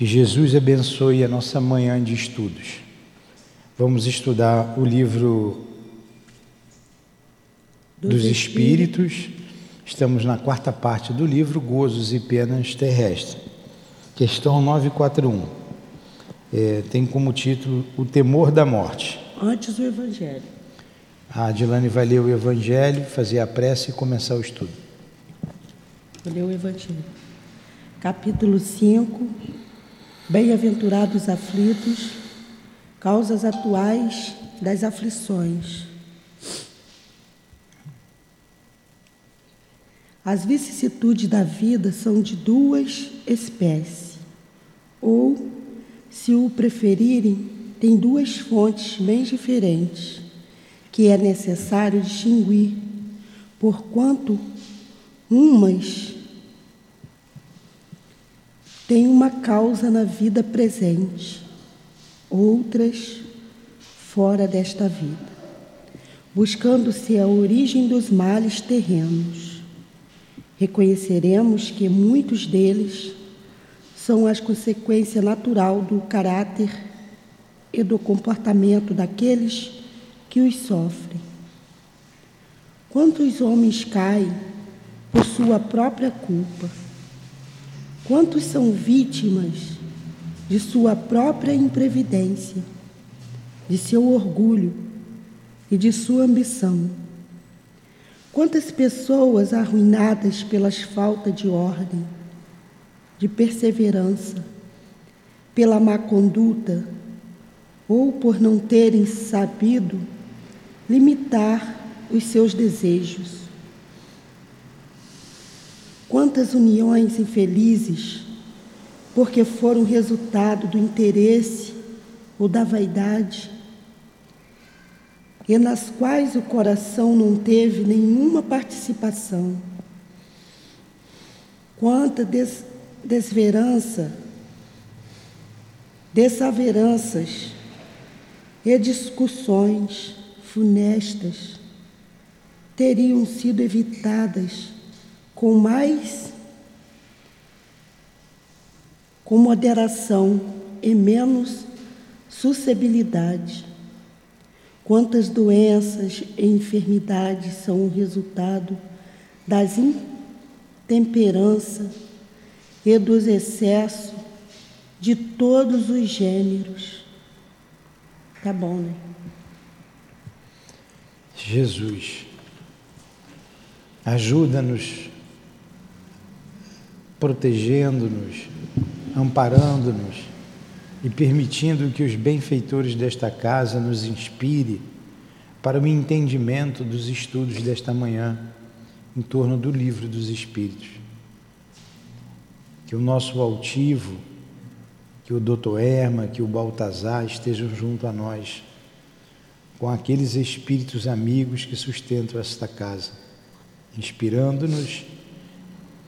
Que Jesus abençoe a nossa manhã de estudos. Vamos estudar o livro dos Espíritos. Estamos na quarta parte do livro Gozos e Penas Terrestres. Questão 941. É, tem como título O Temor da Morte. Antes o Evangelho. A Adilane vai ler o Evangelho, fazer a prece e começar o estudo. Vou ler o Evangelho. Capítulo 5. Bem-aventurados aflitos, causas atuais das aflições. As vicissitudes da vida são de duas espécies, ou, se o preferirem, tem duas fontes bem diferentes, que é necessário distinguir, porquanto umas têm uma causa na vida presente, outras fora desta vida, buscando-se a origem dos males terrenos reconheceremos que muitos deles são as consequência natural do caráter e do comportamento daqueles que os sofrem. Quantos homens caem por sua própria culpa? Quantos são vítimas de sua própria imprevidência, de seu orgulho e de sua ambição? Quantas pessoas arruinadas pelas falta de ordem, de perseverança, pela má conduta ou por não terem sabido limitar os seus desejos. Quantas uniões infelizes porque foram resultado do interesse ou da vaidade e nas quais o coração não teve nenhuma participação. Quanta des desverança, desaveranças e discussões funestas teriam sido evitadas com mais com moderação e menos suscetibilidade. Quantas doenças e enfermidades são o resultado das intemperanças e dos excessos de todos os gêneros. Tá bom, né? Jesus, ajuda-nos, protegendo-nos, amparando-nos e permitindo que os benfeitores desta casa nos inspire para o entendimento dos estudos desta manhã em torno do livro dos Espíritos. Que o nosso altivo, que o doutor Erma, que o Baltazar estejam junto a nós, com aqueles espíritos amigos que sustentam esta casa, inspirando-nos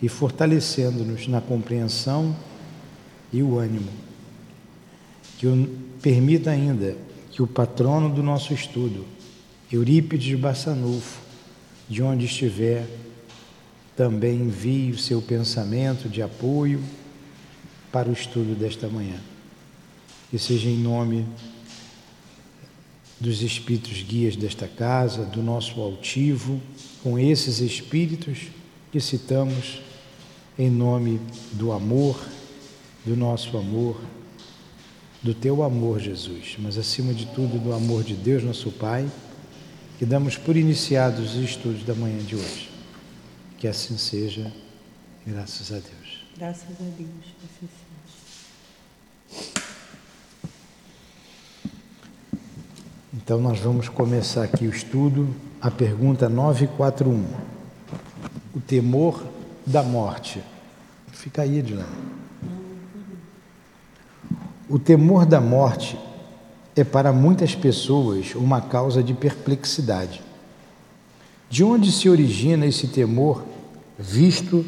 e fortalecendo-nos na compreensão e o ânimo que o, permita ainda que o patrono do nosso estudo, Eurípides Bassanufo, de onde estiver, também envie o seu pensamento de apoio para o estudo desta manhã. Que seja em nome dos espíritos guias desta casa, do nosso altivo, com esses espíritos que citamos em nome do amor, do nosso amor do teu amor, Jesus, mas acima de tudo do amor de Deus, nosso Pai, que damos por iniciados os estudos da manhã de hoje. Que assim seja, graças a Deus. Graças a Deus, assim seja. Então nós vamos começar aqui o estudo, a pergunta 941. O temor da morte. Fica aí, Edilene. O temor da morte é para muitas pessoas uma causa de perplexidade. De onde se origina esse temor, visto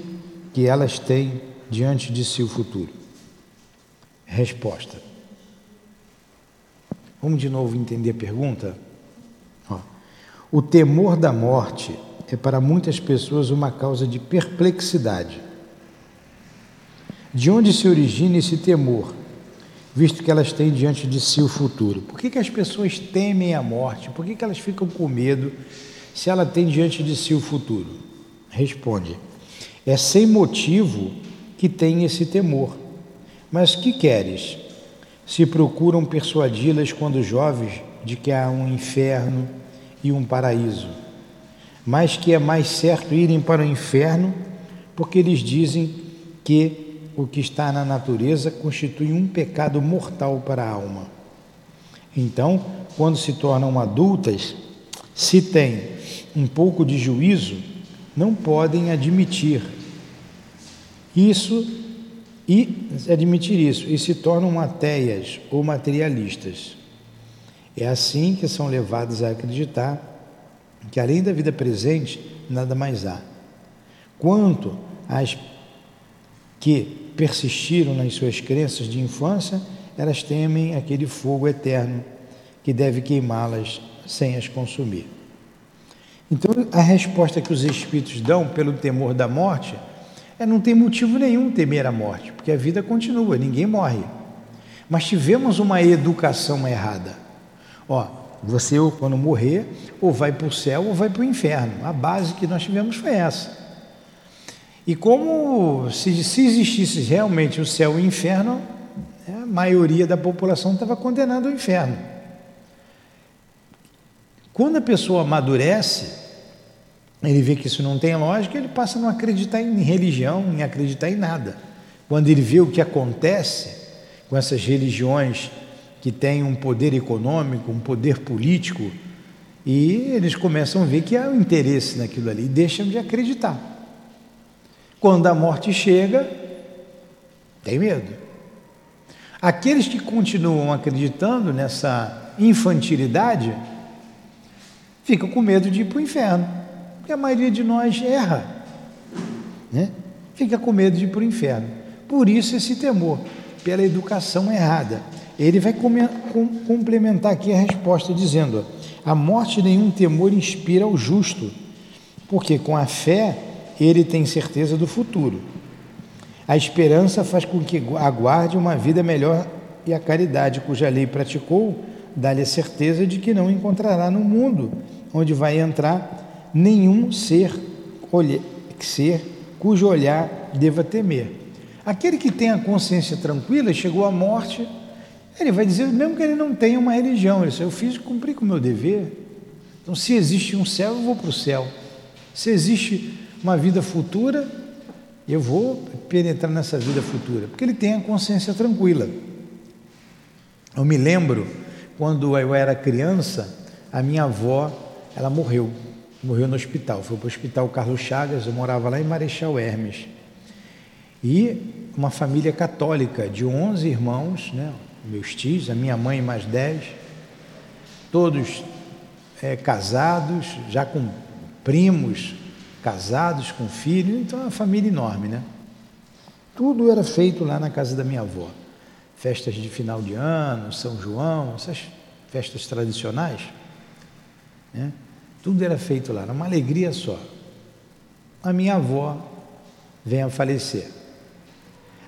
que elas têm diante de si o futuro? Resposta. Vamos de novo entender a pergunta? O temor da morte é para muitas pessoas uma causa de perplexidade De onde se origina esse temor, visto que elas têm diante de si o futuro? Por que, que as pessoas temem a morte? Por que, que elas ficam com medo se ela tem diante de si o futuro? Responde: é sem motivo que tem esse temor. Mas que queres? Se procuram persuadi-las quando jovens de que há um inferno e um paraíso, mas que é mais certo irem para o inferno, porque eles dizem que o que está na natureza constitui um pecado mortal para a alma. Então, quando se tornam adultas, se têm um pouco de juízo, não podem admitir isso e admitir isso e se tornam ateias ou materialistas. É assim que são levados a acreditar que além da vida presente, nada mais há. Quanto às que persistiram nas suas crenças de infância, elas temem aquele fogo eterno que deve queimá-las sem as consumir. Então, a resposta que os espíritos dão pelo temor da morte é não tem motivo nenhum temer a morte, porque a vida continua, ninguém morre. Mas tivemos uma educação errada. Ó, você quando morrer, ou vai para o céu ou vai para o inferno. A base que nós tivemos foi essa. E como se, se existisse realmente o céu e o inferno, né, a maioria da população estava condenada ao inferno. Quando a pessoa amadurece, ele vê que isso não tem lógica, ele passa a não acreditar em religião, em acreditar em nada. Quando ele vê o que acontece com essas religiões que têm um poder econômico, um poder político, e eles começam a ver que há um interesse naquilo ali e deixam de acreditar. Quando a morte chega, tem medo. Aqueles que continuam acreditando nessa infantilidade ficam com medo de ir para o inferno. Porque a maioria de nós erra, né? fica com medo de ir para o inferno. Por isso esse temor, pela educação errada. Ele vai complementar aqui a resposta dizendo: a morte nenhum temor inspira ao justo, porque com a fé ele tem certeza do futuro. A esperança faz com que aguarde uma vida melhor e a caridade, cuja lei praticou, dá-lhe a certeza de que não encontrará no mundo onde vai entrar nenhum ser, ser cujo olhar deva temer. Aquele que tem a consciência tranquila, chegou à morte, ele vai dizer, mesmo que ele não tenha uma religião, ele diz, eu fiz cumprir com o meu dever. Então, se existe um céu, eu vou para o céu. Se existe uma vida futura, eu vou penetrar nessa vida futura, porque ele tem a consciência tranquila. Eu me lembro, quando eu era criança, a minha avó, ela morreu morreu no hospital. Foi para o Hospital Carlos Chagas, eu morava lá em Marechal Hermes. E uma família católica de 11 irmãos, né? Meus tios, a minha mãe mais 10, todos é, casados, já com primos casados, com filhos, então é uma família enorme, né? Tudo era feito lá na casa da minha avó. Festas de final de ano, São João, essas festas tradicionais, né? Tudo era feito lá, era uma alegria só. A minha avó vem a falecer.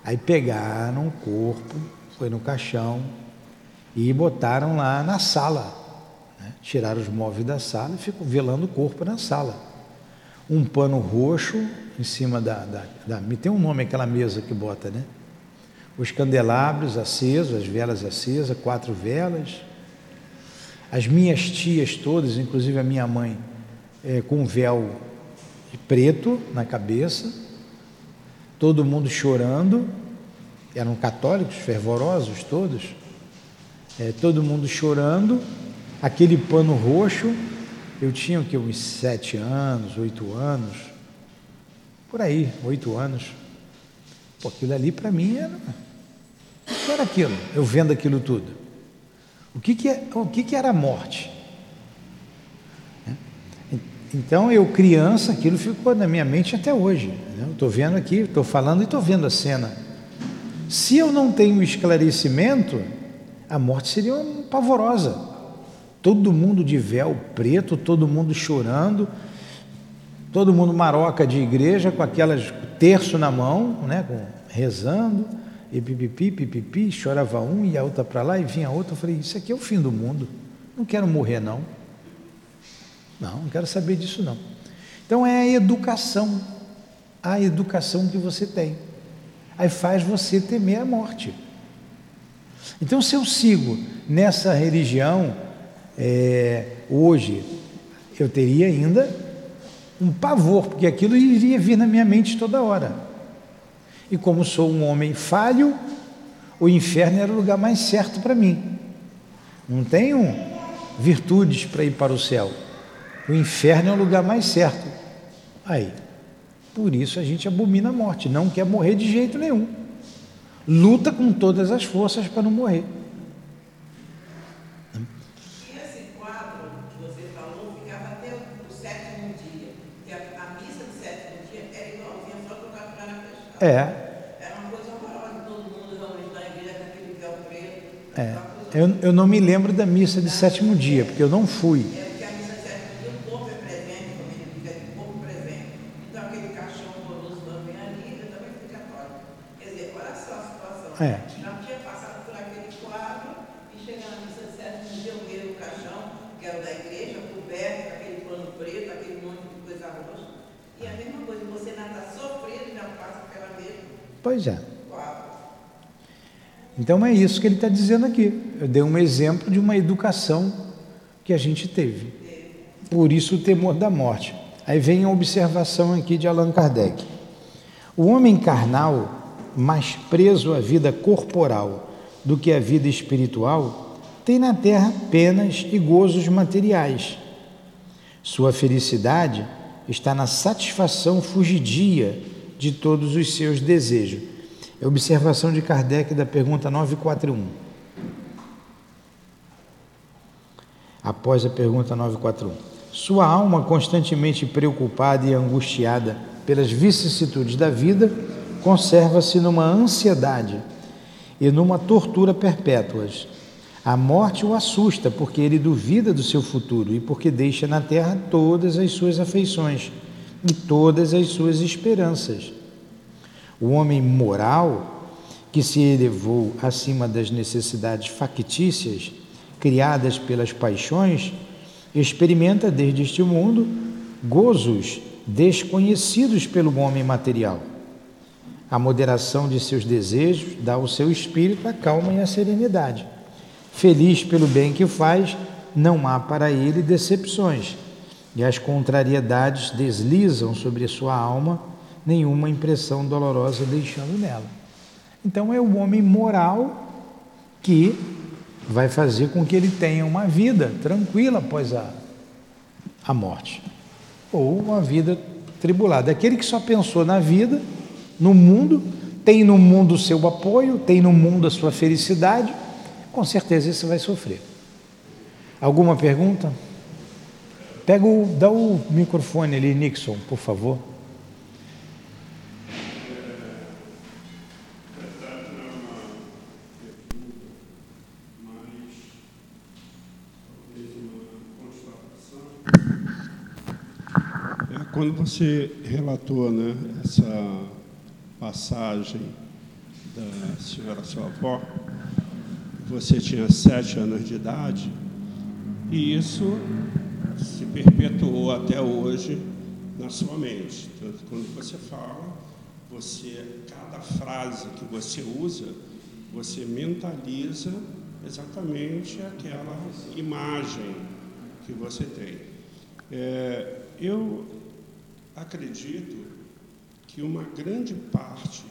Aí pegaram o corpo, foi no caixão e botaram lá na sala. Né? Tiraram os móveis da sala e ficam velando o corpo na sala. Um pano roxo em cima da, da, da. Tem um nome aquela mesa que bota, né? Os candelabros acesos, as velas acesas, quatro velas as minhas tias todas, inclusive a minha mãe, é, com véu preto na cabeça, todo mundo chorando, eram católicos fervorosos todos, é, todo mundo chorando, aquele pano roxo, eu tinha que uns sete anos, oito anos, por aí, oito anos. Pô, aquilo ali para mim era. O que era aquilo? Eu vendo aquilo tudo. O que, que, é, o que, que era a morte? É. Então, eu criança, aquilo ficou na minha mente até hoje. Né? Estou vendo aqui, estou falando e estou vendo a cena. Se eu não tenho esclarecimento, a morte seria pavorosa. Todo mundo de véu preto, todo mundo chorando, todo mundo maroca de igreja com aquelas terço na mão, né, rezando, e pipipi, pipipi, chorava um e a outra para lá e vinha a outra. Eu falei, isso aqui é o fim do mundo. Não quero morrer, não. Não, não quero saber disso, não. Então é a educação, a educação que você tem. Aí faz você temer a morte. Então, se eu sigo nessa religião, é, hoje, eu teria ainda um pavor, porque aquilo iria vir na minha mente toda hora. E como sou um homem falho, o inferno era o lugar mais certo para mim. Não tenho virtudes para ir para o céu. O inferno é o lugar mais certo. Aí, por isso a gente abomina a morte, não quer morrer de jeito nenhum. Luta com todas as forças para não morrer. É. Era uma coisa horrorosa, todo mundo realmente na igreja com aquele véu preto. É. Eu, eu não me lembro da missa de sétimo dia, porque eu não fui. É porque a missa de sétimo dia o corpo é presente, como ele fica de corpo presente. Então aquele caixão horroroso também ali, eu também fui católico. Quer dizer, olha só a situação. É. Já tinha passado por aquele quadro e chegando na missa de sétimo dia eu vejo o caixão, que era da igreja, coberto, com aquele pano preto, aquele monte de coisa roxa. E a mesma coisa, você ainda está sofrendo e já passa Pois é. Então é isso que ele está dizendo aqui. Eu dei um exemplo de uma educação que a gente teve. Por isso o temor da morte. Aí vem a observação aqui de Allan Kardec. O homem carnal, mais preso à vida corporal do que à vida espiritual, tem na terra penas e gozos materiais. Sua felicidade está na satisfação fugidia de todos os seus desejos. É observação de Kardec da pergunta 941. Após a pergunta 941. Sua alma, constantemente preocupada e angustiada pelas vicissitudes da vida, conserva-se numa ansiedade e numa tortura perpétuas. A morte o assusta porque ele duvida do seu futuro e porque deixa na terra todas as suas afeições e todas as suas esperanças. O homem moral, que se elevou acima das necessidades factícias criadas pelas paixões, experimenta desde este mundo gozos desconhecidos pelo homem material. A moderação de seus desejos dá ao seu espírito a calma e a serenidade. Feliz pelo bem que faz, não há para ele decepções e as contrariedades deslizam sobre sua alma, nenhuma impressão dolorosa deixando nela. Então é o homem moral que vai fazer com que ele tenha uma vida tranquila após a, a morte, ou uma vida tribulada. Aquele que só pensou na vida, no mundo, tem no mundo o seu apoio, tem no mundo a sua felicidade, com certeza isso vai sofrer. Alguma pergunta? Pega o, dá o microfone ali, Nixon, por favor. Quando você relatou né, essa passagem da senhora sua avó, você tinha sete anos de idade, e isso se perpetuou até hoje na sua mente. Então, quando você fala, você cada frase que você usa, você mentaliza exatamente aquela imagem que você tem. É, eu acredito que uma grande parte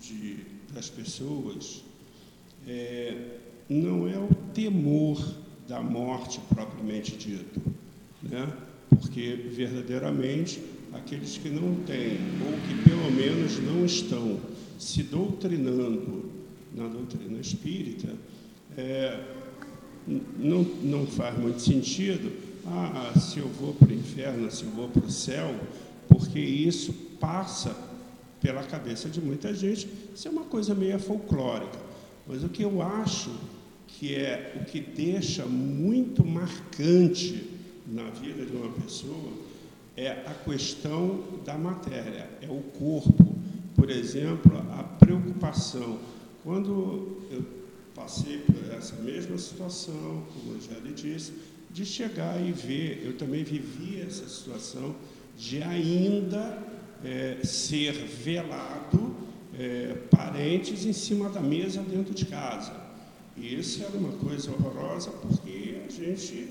de, das pessoas é, não é o temor da morte propriamente dito, né? porque verdadeiramente aqueles que não têm, ou que pelo menos não estão se doutrinando na doutrina espírita, é, não, não faz muito sentido, ah, se eu vou para o inferno, se eu vou para o céu, porque isso passa pela cabeça de muita gente, isso é uma coisa meio folclórica. Mas o que eu acho que é o que deixa muito marcante na vida de uma pessoa, é a questão da matéria, é o corpo. Por exemplo, a preocupação. Quando eu passei por essa mesma situação, como já lhe disse, de chegar e ver, eu também vivi essa situação de ainda é, ser velado é, parentes em cima da mesa dentro de casa. Isso era uma coisa horrorosa porque a gente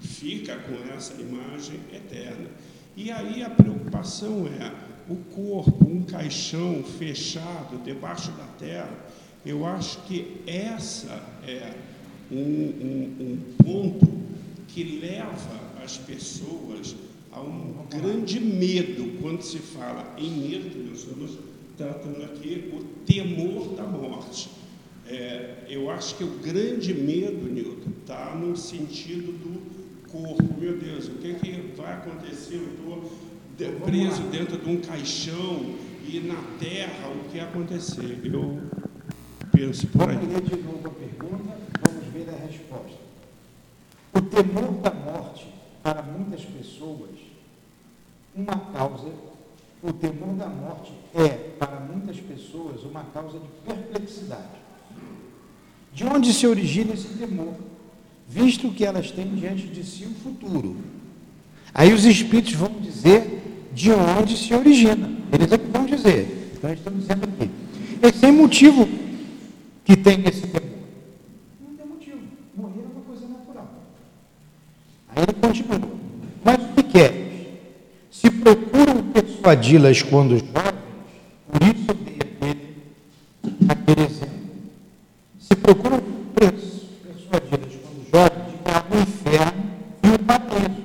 fica com essa imagem eterna. E aí a preocupação é o corpo, um caixão fechado debaixo da terra. Eu acho que essa é um, um, um ponto que leva as pessoas a um grande medo. Quando se fala em medo, nós estamos tratando aqui o temor da morte. É, eu acho que o grande medo, Newton, está no sentido do corpo. Meu Deus, o que, que vai acontecer? Eu estou preso dentro de um caixão e na terra o que acontecer? Eu penso por aí. Vamos ler de novo a pergunta, vamos ver a resposta. O temor da morte, para muitas pessoas, uma causa, o temor da morte é, para muitas pessoas, uma causa de perplexidade. De onde se origina esse temor? Visto que elas têm diante de si o futuro. Aí os espíritos vão dizer de onde se origina. Eles é que vão dizer. Então estamos dizendo aqui. É sem motivo que tem esse temor. Não tem motivo. Morrer é uma coisa natural. Aí ele continua. Mas o que quer? É? Se procuram persuadi-las quando jovens, por isso dei aquele, aquele exemplo. Se procuram persuadi-las quando jovens de que há um inferno e um paraíso.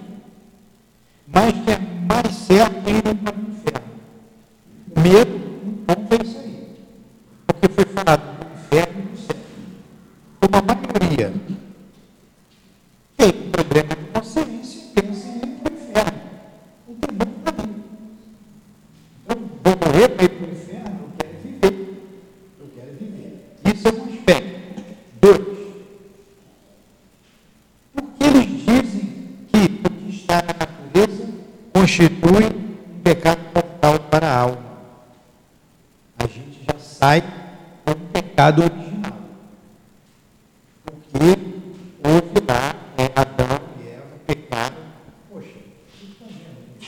Mas que é mais certo ir para o inferno. Medo não tem isso aí. Porque foi falado do inferno e do céu. Como a maioria tem problema de consciência, pensa em ir para o inferno. Não tem bom para mim. Então, vou morrer para ir para o inferno, eu quero viver. Eu quero viver. Isso é um aspecto. Dois. Porque eles dizem que o que está na natureza constitui um pecado mortal para a alma. A gente já sai um pecado original. Porque houve lá é, Adão e Eva, pecado. Poxa, o que está vendo?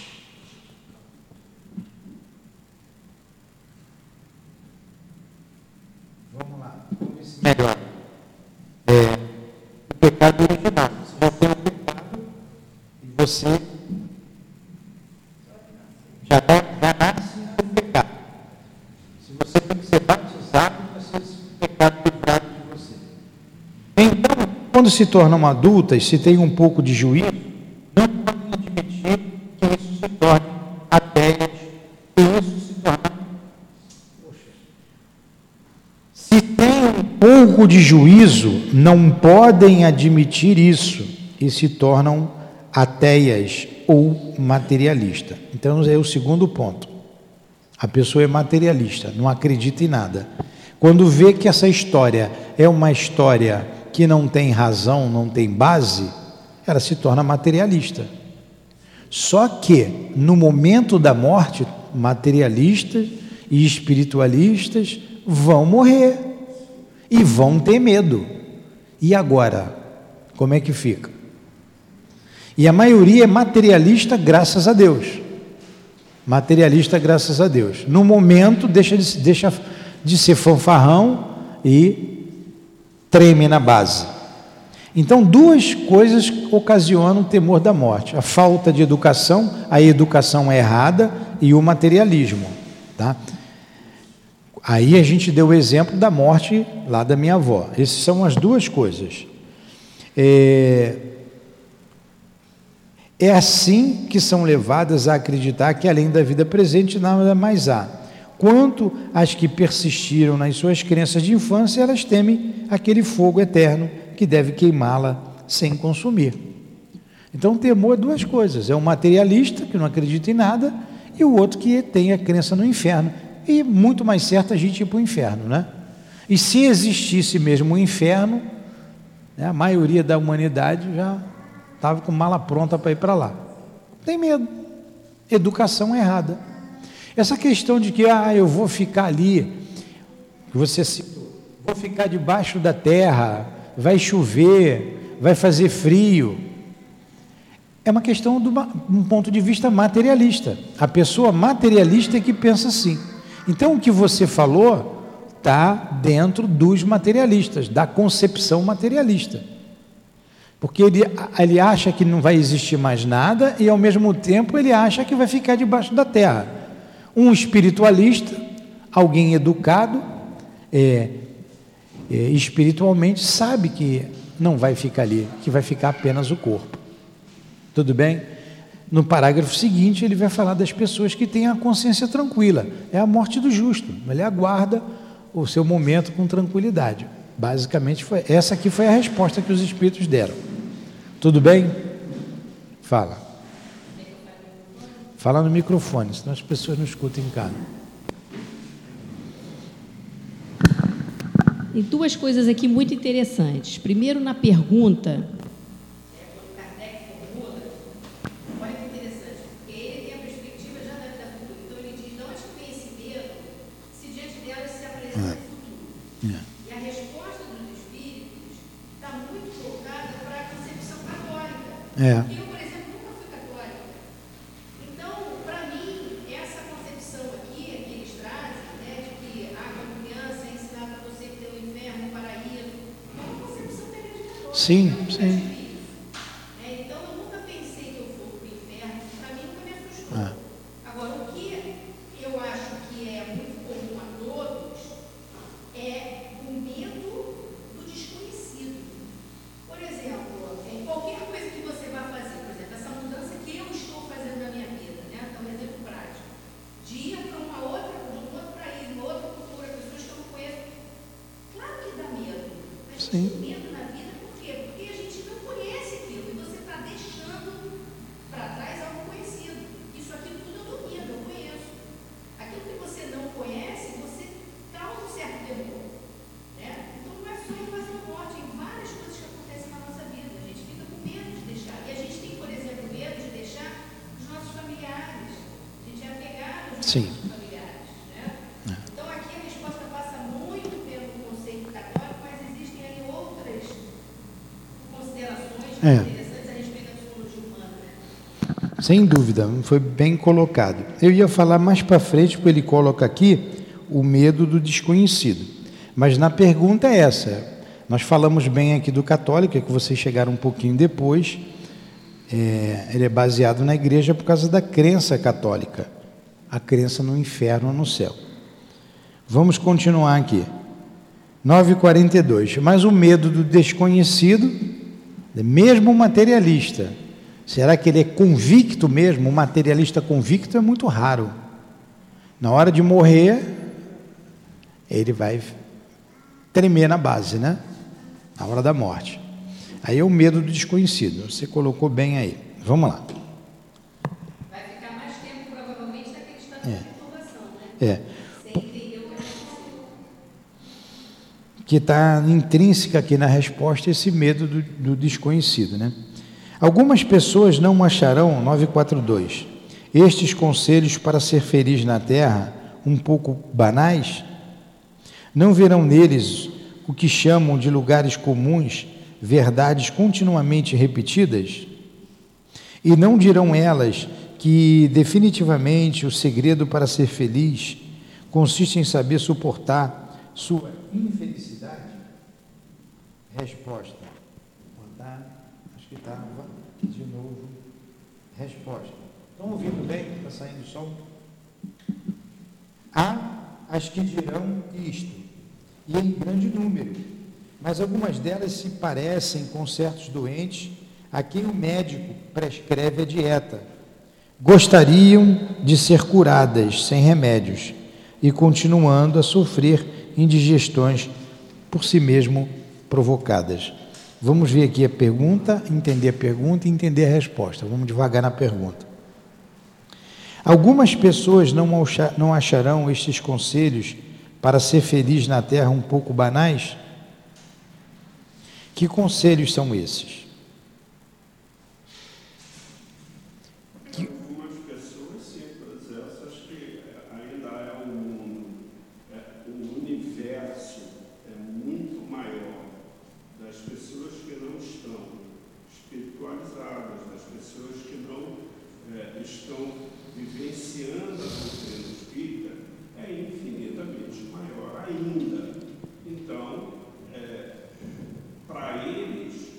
Vamos lá, vamos ver se melhora. É, o pecado original. Você já tem um pecado e você já, tá, já nasce com pecado. Se você tem que ser batizado para ser esse pecado livrado de você. Então, quando se tornam adultas, se tem um pouco de juízo, não podem admitir que isso se torne ateias, que isso se torne. Se tem um pouco de juízo, não podem admitir isso e se tornam ateias ou materialista. Então, é o segundo ponto. A pessoa é materialista, não acredita em nada. Quando vê que essa história é uma história que não tem razão, não tem base, ela se torna materialista. Só que no momento da morte, materialistas e espiritualistas vão morrer e vão ter medo. E agora? Como é que fica? E a maioria é materialista, graças a Deus. Materialista, graças a Deus. No momento, deixa de, deixa de ser fanfarrão e treme na base. Então, duas coisas ocasionam o temor da morte: a falta de educação, a educação errada e o materialismo. Tá? Aí a gente deu o exemplo da morte lá da minha avó. Essas são as duas coisas. É, é assim que são levadas a acreditar que além da vida presente nada mais há. Quanto às que persistiram nas suas crenças de infância, elas temem aquele fogo eterno que deve queimá-la sem consumir. Então, temor é duas coisas: é um materialista que não acredita em nada e o outro que tem a crença no inferno. E muito mais certo a gente ir para o inferno, né? E se existisse mesmo o um inferno, né, a maioria da humanidade já estava com mala pronta para ir para lá. Tem medo. Educação errada. Essa questão de que ah, eu vou ficar ali, você vou ficar debaixo da terra, vai chover, vai fazer frio, é uma questão de um ponto de vista materialista. A pessoa materialista é que pensa assim. Então o que você falou está dentro dos materialistas, da concepção materialista. Porque ele, ele acha que não vai existir mais nada e ao mesmo tempo ele acha que vai ficar debaixo da terra. Um espiritualista, alguém educado, é, é, espiritualmente, sabe que não vai ficar ali, que vai ficar apenas o corpo. Tudo bem? No parágrafo seguinte, ele vai falar das pessoas que têm a consciência tranquila. É a morte do justo. Ele aguarda o seu momento com tranquilidade. Basicamente, foi, essa aqui foi a resposta que os espíritos deram. Tudo bem? Fala. Fala no microfone, senão as pessoas não escutam em casa. E duas coisas aqui muito interessantes. Primeiro, na pergunta, É. Eu, por exemplo, nunca fui católica. Então, para mim, essa concepção aqui, que eles trazem, né, de que a criança é ensinada a você que tem o inferno, o paraíso, é uma concepção da igreja católica. Sim, sim. Sim. Então aqui a resposta passa muito pelo conceito católico, mas existem aí outras considerações é. interessantes a respeito da psicologia humana. Né? Sem dúvida, foi bem colocado. Eu ia falar mais para frente, porque ele coloca aqui o medo do desconhecido. Mas na pergunta é essa. Nós falamos bem aqui do católico, é que vocês chegaram um pouquinho depois. É, ele é baseado na igreja por causa da crença católica a crença no inferno ou no céu. Vamos continuar aqui. 9,42. Mas o medo do desconhecido, mesmo materialista, será que ele é convicto mesmo? Um materialista convicto é muito raro. Na hora de morrer, ele vai tremer na base, né? Na hora da morte. Aí é o medo do desconhecido. Você colocou bem aí. Vamos lá. É. é. Que está intrínseca aqui na resposta esse medo do, do desconhecido, né? Algumas pessoas não acharão, 942, estes conselhos para ser feliz na terra um pouco banais? Não verão neles o que chamam de lugares comuns, verdades continuamente repetidas? E não dirão elas que definitivamente o segredo para ser feliz consiste em saber suportar sua infelicidade? Resposta. Estava de novo. Resposta. Estão ouvindo bem? Está saindo o som? Há as que dirão isto, e em grande número, mas algumas delas se parecem com certos doentes a quem o médico prescreve a dieta gostariam de ser curadas sem remédios e continuando a sofrer indigestões por si mesmo provocadas. Vamos ver aqui a pergunta, entender a pergunta e entender a resposta. Vamos devagar na pergunta. Algumas pessoas não acharão estes conselhos para ser feliz na terra um pouco banais? Que conselhos são esses? estão vivenciando a doutrina espírita é infinitamente maior ainda. Então, é, para eles,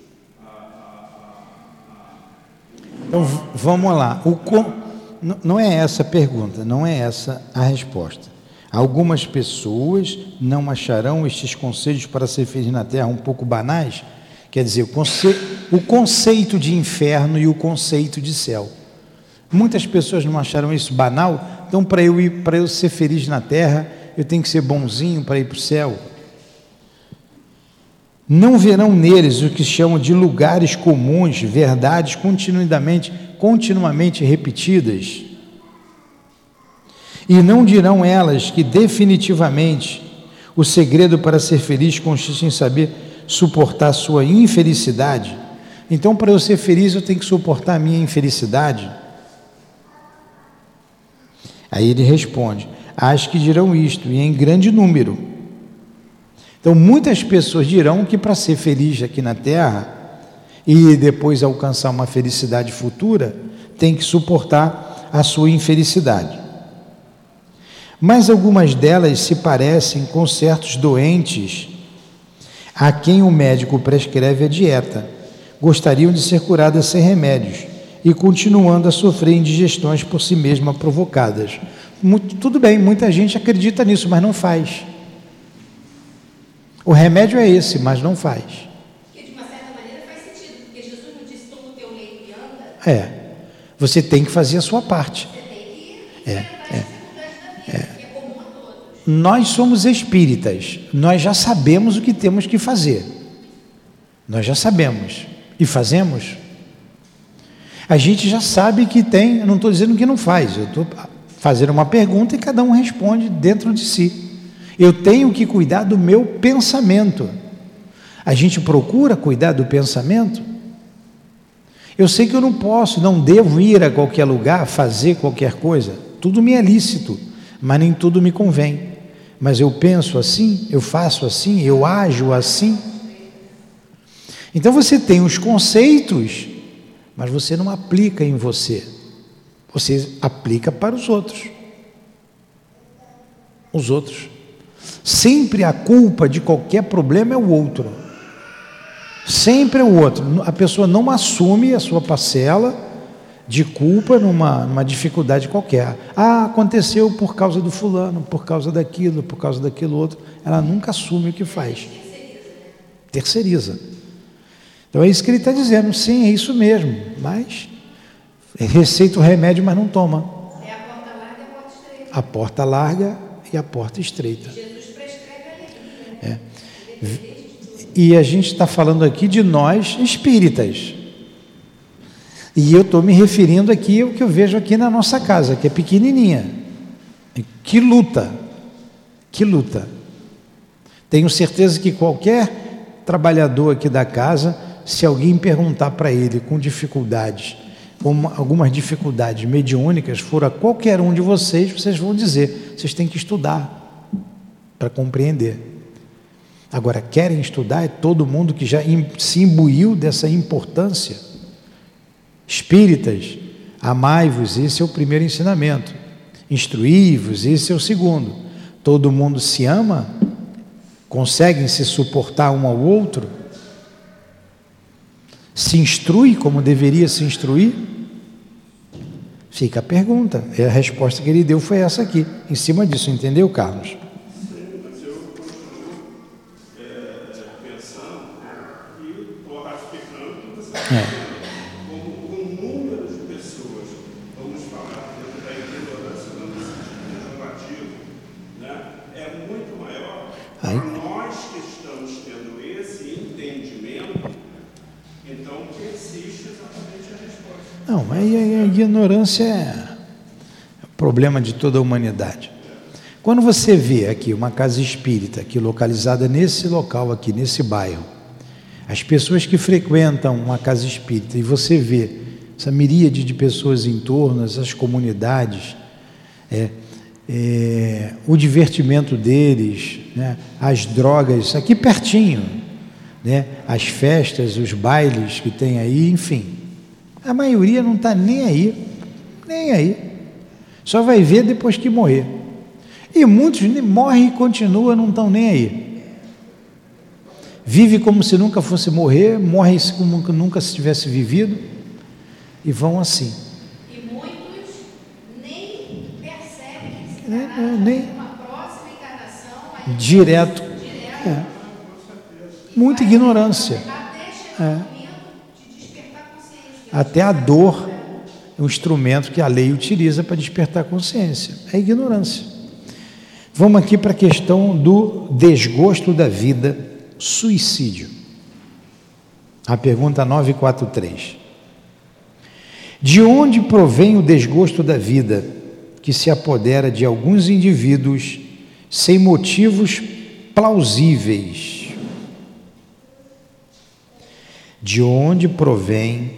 a, a, a, Então vamos lá. O com- Não é essa a pergunta, não é essa a resposta. Algumas pessoas não acharão estes conselhos para ser feliz na Terra um pouco banais? Quer dizer, o, conce... o conceito de inferno e o conceito de céu. Muitas pessoas não acharam isso banal, então para eu ir, para eu ser feliz na Terra, eu tenho que ser bonzinho para ir para o céu. Não verão neles o que chamam de lugares comuns, verdades continuamente, continuamente repetidas. E não dirão elas que definitivamente o segredo para ser feliz consiste em saber suportar sua infelicidade. Então, para eu ser feliz, eu tenho que suportar a minha infelicidade. Aí ele responde: Acho que dirão isto, e em grande número. Então, muitas pessoas dirão que para ser feliz aqui na Terra e depois alcançar uma felicidade futura, tem que suportar a sua infelicidade. Mas algumas delas se parecem com certos doentes a quem o médico prescreve a dieta. Gostariam de ser curadas sem remédios e continuando a sofrer indigestões por si mesma provocadas. Muito, tudo bem, muita gente acredita nisso, mas não faz. O remédio é esse, mas não faz. Que de uma certa maneira faz sentido, porque Jesus não disse toma o teu leito e anda, É. Você tem que fazer a sua parte. você tem que É, enfrentar as dificuldades da vida, é comum a todos. Nós somos espíritas, nós já sabemos o que temos que fazer. Nós já sabemos e fazemos. A gente já sabe que tem, não estou dizendo que não faz, eu estou fazendo uma pergunta e cada um responde dentro de si. Eu tenho que cuidar do meu pensamento. A gente procura cuidar do pensamento? Eu sei que eu não posso, não devo ir a qualquer lugar fazer qualquer coisa. Tudo me é lícito, mas nem tudo me convém. Mas eu penso assim, eu faço assim, eu ajo assim. Então você tem os conceitos, mas você não aplica em você. Você aplica para os outros. Os outros. Sempre a culpa de qualquer problema é o outro. Sempre é o outro. A pessoa não assume a sua parcela de culpa numa, numa dificuldade qualquer. Ah, aconteceu por causa do fulano, por causa daquilo, por causa daquilo outro. Ela nunca assume o que faz. Terceiriza. Então é isso que ele está dizendo. Sim, é isso mesmo. Mas receita o remédio, mas não toma. É a porta larga e a porta estreita. A porta larga e a porta estreita. Jesus prescreve a alegria. E a gente está falando aqui de nós espíritas. E eu estou me referindo aqui ao que eu vejo aqui na nossa casa, que é pequenininha. Que luta, que luta. Tenho certeza que qualquer trabalhador aqui da casa, se alguém perguntar para ele com dificuldades, com uma- algumas dificuldades mediúnicas, for a qualquer um de vocês, vocês vão dizer: vocês têm que estudar para compreender. Agora, querem estudar é todo mundo que já se imbuiu dessa importância. Espíritas, amai-vos, esse é o primeiro ensinamento. Instruí-vos, esse é o segundo. Todo mundo se ama? Conseguem se suportar um ao outro? Se instrui como deveria se instruir? Fica a pergunta. E a resposta que ele deu foi essa aqui, em cima disso, entendeu, Carlos? pensando e estou ratificando o que você É. como o número de pessoas, vamos falar dentro da ignorância, não no sentido pejorativo, né, é muito maior. Aí. Nós que estamos tendo esse entendimento, resposta. Não, aí a ignorância é problema de toda a humanidade. Quando você vê aqui uma casa espírita, aqui localizada nesse local aqui, nesse bairro, as pessoas que frequentam uma casa espírita e você vê essa miríade de pessoas em torno, essas comunidades, é, é, o divertimento deles, né, as drogas, aqui pertinho, né, as festas, os bailes que tem aí, enfim. A maioria não está nem aí, Nem aí. Só vai ver depois que morrer. E muitos morrem e continuam, não estão nem aí. Vive como se nunca fosse morrer, morre como se nunca tivesse vivido e vão assim. E muitos nem percebem que se É, é, nem- uma próxima encarnação aí Direto. direto É. Muita ignorância. É. Até a dor é um instrumento que a lei utiliza para despertar consciência. É ignorância. Vamos aqui para a questão do desgosto da vida, suicídio. A pergunta 943. De onde provém o desgosto da vida que se apodera de alguns indivíduos sem motivos plausíveis? De onde provém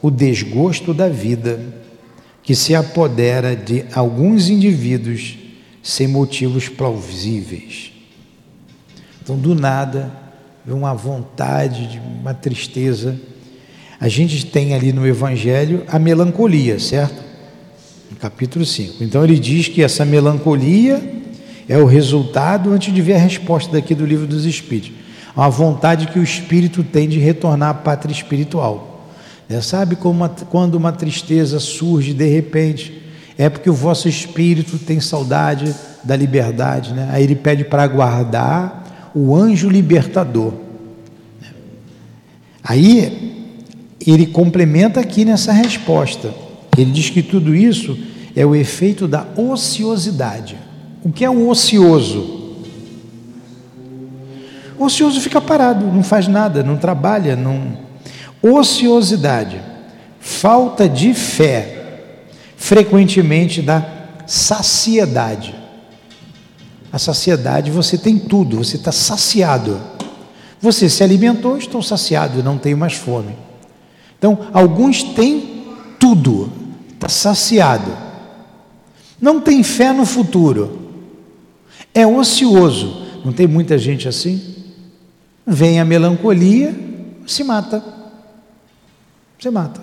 o desgosto da vida que se apodera de alguns indivíduos sem motivos plausíveis? Então, do nada, vem uma vontade, de uma tristeza. A gente tem ali no Evangelho a melancolia, certo? No capítulo 5. Então, ele diz que essa melancolia é o resultado, antes de ver a resposta daqui do livro dos Espíritos, uma vontade que o espírito tem de retornar à pátria espiritual. É, sabe uma- quando uma tristeza surge de repente? É porque o vosso espírito tem saudade da liberdade, né? Aí ele pede para aguardar o anjo libertador. Aí ele complementa aqui nessa resposta. Ele diz que tudo isso é o efeito da ociosidade. O que é o ocioso? O ocioso fica parado, não faz nada, não trabalha, não. Ociosidade, falta de fé, frequentemente da saciedade. A saciedade, você tem tudo, você está saciado. Você se alimentou, estou saciado, não tenho mais fome. Então, alguns têm tudo, está saciado. Não tem fé no futuro. É ocioso. Não tem muita gente assim? Vem a melancolia, se mata. Se mata.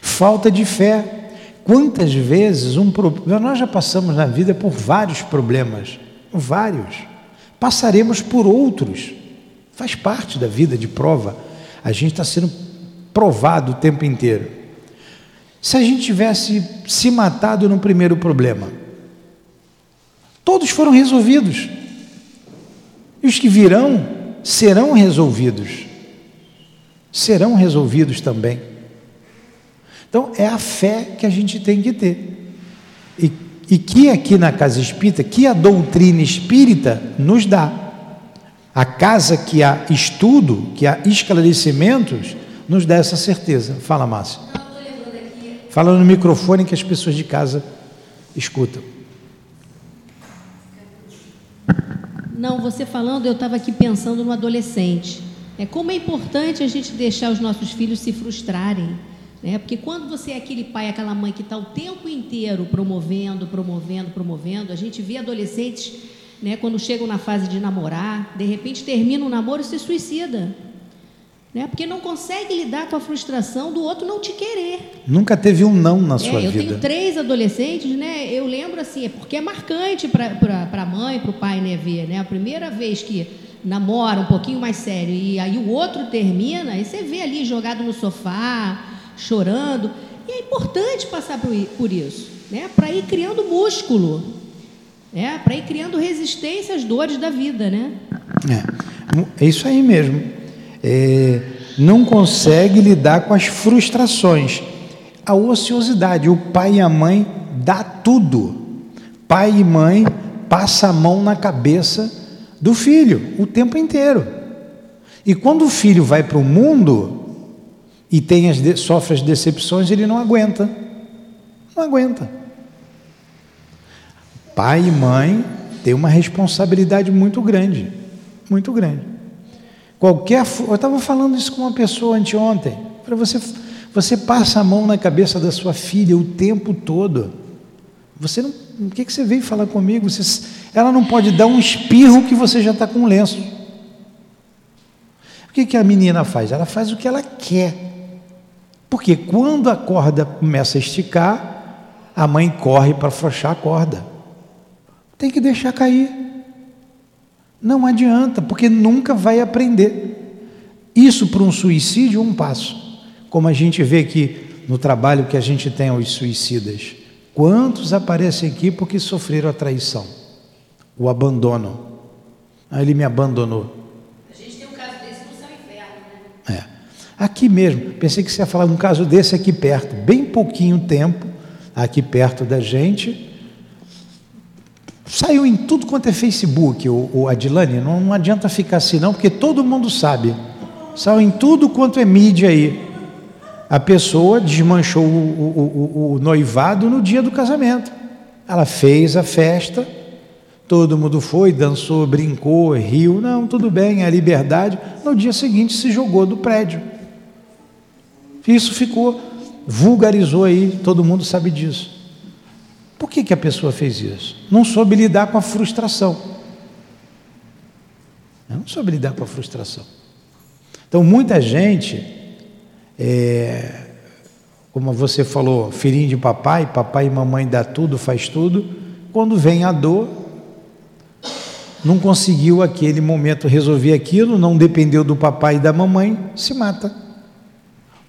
Falta de fé. Quantas vezes um problema. Nós já passamos na vida por vários problemas. Vários. Passaremos por outros. Faz parte da vida de prova. A gente está sendo provado o tempo inteiro. Se a gente tivesse se matado no primeiro problema, todos foram resolvidos. E os que virão serão resolvidos. Serão resolvidos também. Então, é a fé que a gente tem que ter. E, e que aqui na casa espírita, que a doutrina espírita nos dá. A casa que há estudo, que há esclarecimentos, nos dá essa certeza. Fala, aqui. Fala no microfone que as pessoas de casa escutam. Não, você falando, eu estava aqui pensando no adolescente. É como é importante a gente deixar os nossos filhos se frustrarem. Né? Porque quando você é aquele pai, aquela mãe que está o tempo inteiro promovendo, promovendo, promovendo, a gente vê adolescentes, né, quando chegam na fase de namorar, de repente termina o namoro e se suicida. Né? Porque não consegue lidar com a frustração do outro não te querer. Nunca teve um não na sua É, eu vida. tenho três adolescentes, né? Eu lembro assim, é porque é marcante para a mãe, para o pai, né, ver, né? A primeira vez que namora um pouquinho mais sério e aí o outro termina, aí você vê ali jogado no sofá, chorando. E é importante passar por, isso, né? Para ir criando músculo, né? Para ir criando resistência às dores da vida, né? É, é isso aí mesmo. É, não consegue lidar com as frustrações. A ociosidade, o pai e a mãe dá tudo. Pai e mãe passa a mão na cabeça do filho o tempo inteiro. E quando o filho vai para o mundo e tem as de- sofre as decepções, ele não aguenta. Não aguenta. Pai e mãe têm uma responsabilidade muito grande, muito grande. Qualquer, eu estava falando isso com uma pessoa anteontem. Para você, você passa a mão na cabeça da sua filha o tempo todo. Você não, o que, que você veio falar comigo? Você- ela não pode dar um espirro que você já está com um lenço. O que, que a menina faz? Ela faz o que ela quer. Porque quando a corda começa a esticar, a mãe corre para afrouxar a corda. Tem que deixar cair. Não adianta, porque nunca vai aprender. Isso para um suicídio, um passo. Como a gente vê aqui no trabalho que a gente tem aos suicidas. Quantos aparecem aqui porque sofreram a traição, o abandono? Ah, ele me abandonou. A gente tem um caso desse no céu inferno, né? É. Aqui mesmo, pensei que você ia falar um caso desse aqui perto, bem pouquinho tempo, aqui perto da gente. Saiu em tudo quanto é Facebook, o, o Adilane, não, não adianta ficar assim não, porque todo mundo sabe. Saiu em tudo quanto é mídia aí. A pessoa desmanchou o, o, o, noivado no dia do casamento. Ela fez a festa, todo mundo foi, dançou, brincou, riu. Não, tudo bem, é a liberdade. No dia seguinte se jogou do prédio. Isso ficou, vulgarizou aí, todo mundo sabe disso. Por que, que a pessoa fez isso? Não soube lidar com a frustração. Não soube lidar com a frustração. Então, muita gente é, como você falou, filhinho de papai, papai e mamãe dá tudo, faz tudo. Quando vem a dor, não conseguiu aquele momento resolver aquilo, não dependeu do papai e da mamãe, se mata.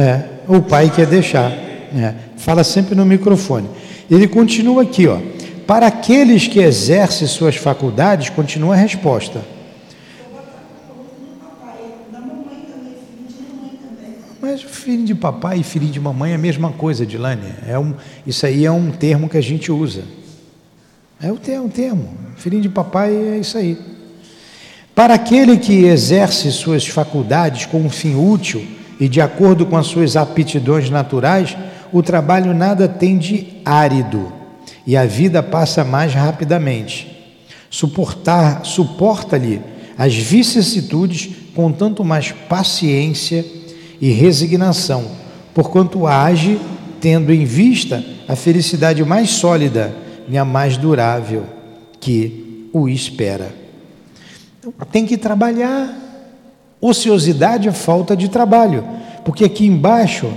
É, o pai quer deixar. É, fala sempre no microfone. Ele continua aqui, ó. Para aqueles que exercem suas faculdades, continua a resposta. Mas filho de papai e filho de mamãe é a mesma coisa, Dilane. É um, isso aí é um termo que a gente usa. É um termo. Filhinho de papai é isso aí. Para aquele que exerce suas faculdades com um fim útil e de acordo com as suas aptidões naturais, o trabalho nada tem de árido e a vida passa mais rapidamente. Suportar, suporta-lhe as vicissitudes com tanto mais paciência e resignação, porquanto age tendo em vista a felicidade mais sólida e a mais durável que o espera. Então, tem que trabalhar. Ociosidade é falta de trabalho. Porque aqui embaixo,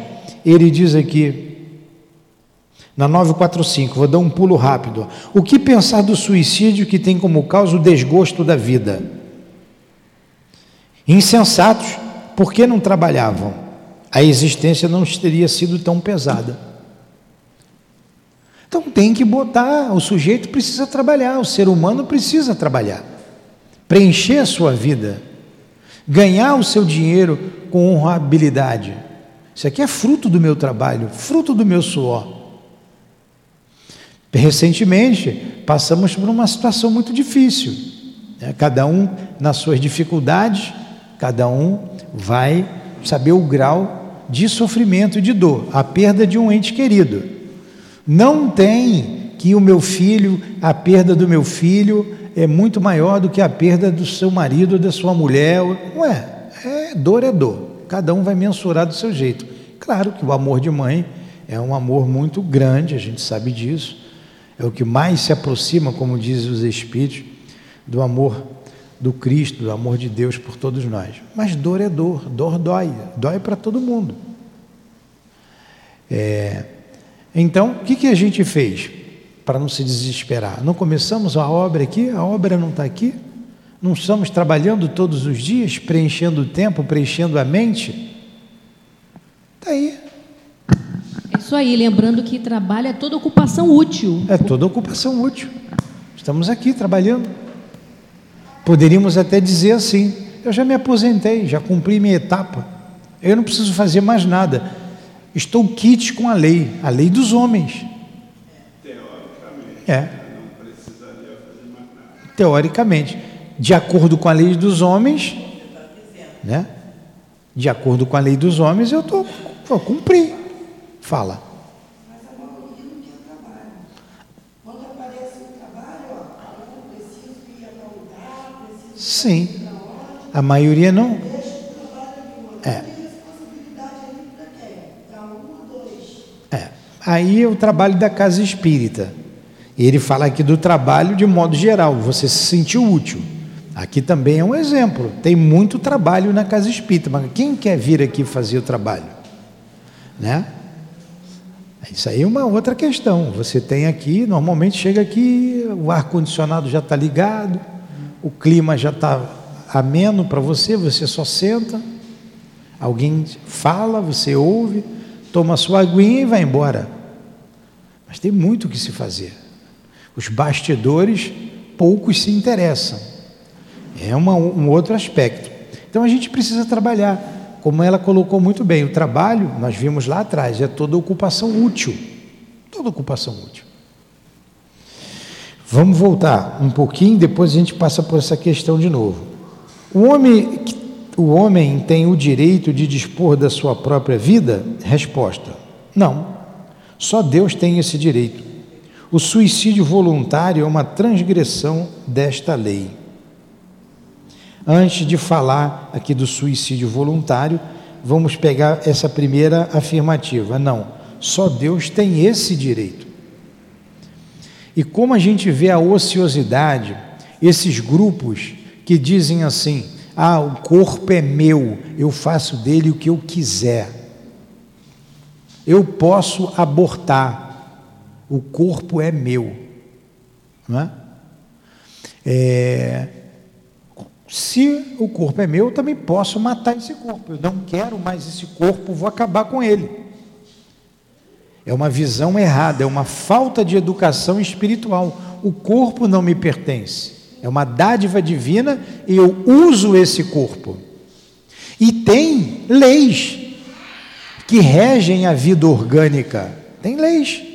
ele diz aqui, na 945, vou dar um pulo rápido. O que pensar do suicídio que tem como causa o desgosto da vida? Insensatos, por que não trabalhavam? A existência não teria sido tão pesada. Então tem que botar, o sujeito precisa trabalhar, o ser humano precisa trabalhar preencher a sua vida, ganhar o seu dinheiro com honrabilidade. Isso aqui é fruto do meu trabalho, fruto do meu suor. Recentemente, passamos por uma situação muito difícil. Né? Cada um nas suas dificuldades, cada um vai saber o grau de sofrimento e de dor, a perda de um ente querido. Não tem que o meu filho, a perda do meu filho, é muito maior do que a perda do seu marido da sua mulher. Não é. É dor é dor. Cada um vai mensurar do seu jeito. Claro que o amor de mãe é um amor muito grande, a gente sabe disso. É o que mais se aproxima, como dizem os Espíritos, do amor do Cristo, do amor de Deus por todos nós. Mas dor é dor, dor dói, dói para todo mundo. É, então, o que, que a gente fez? Para não se desesperar. Não começamos a obra aqui, a obra não está aqui. Não estamos trabalhando todos os dias, preenchendo o tempo, preenchendo a mente. Está aí. É isso aí, lembrando que trabalho é toda ocupação útil. É toda ocupação útil. Estamos aqui trabalhando. Poderíamos até dizer assim: eu já me aposentei, já cumpri minha etapa, eu não preciso fazer mais nada. Estou quite com a lei, a lei dos homens. É. Teoricamente, de acordo com a lei dos homens, né? De acordo com a lei dos homens, eu tô vou cumprir. Fala. Sim. A maioria não. É. É. Aí é o trabalho da casa espírita. Ele fala aqui do trabalho de modo geral, você se sentiu útil. Aqui também é um exemplo. Tem muito trabalho na casa espírita, mas quem quer vir aqui fazer o trabalho? Né? Isso aí é uma outra questão. Você tem aqui, normalmente chega aqui, o ar-condicionado já está ligado, o clima já está ameno para você, você só senta, alguém fala, você ouve, toma sua aguinha e vai embora. Mas tem muito o que se fazer. Os bastidores, poucos se interessam. É uma, um outro aspecto. Então a gente precisa trabalhar. Como ela colocou muito bem, o trabalho, nós vimos lá atrás, é toda ocupação útil. Toda ocupação útil. Vamos voltar um pouquinho, depois a gente passa por essa questão de novo. O homem, o homem tem o direito de dispor da sua própria vida? Resposta: não. Só Deus tem esse direito. O suicídio voluntário é uma transgressão desta lei. Antes de falar aqui do suicídio voluntário, vamos pegar essa primeira afirmativa. Não, só Deus tem esse direito. E como a gente vê a ociosidade, esses grupos que dizem assim: ah, o corpo é meu, eu faço dele o que eu quiser. Eu posso abortar, o corpo é meu. É? É, se o corpo é meu, eu também posso matar esse corpo. Eu não quero mais esse corpo, vou acabar com ele. É uma visão errada, é uma falta de educação espiritual. O corpo não me pertence. É uma dádiva divina e eu uso esse corpo. E tem leis que regem a vida orgânica. Tem leis.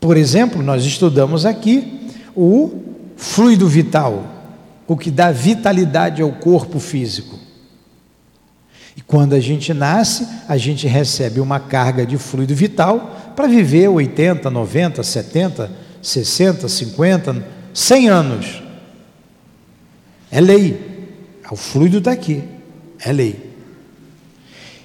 Por exemplo, nós estudamos aqui o fluido vital, o que dá vitalidade ao corpo físico. E quando a gente nasce, a gente recebe uma carga de fluido vital para viver 80, 90, 70, 60, 50, 100 anos. É lei. O fluido está aqui. É lei.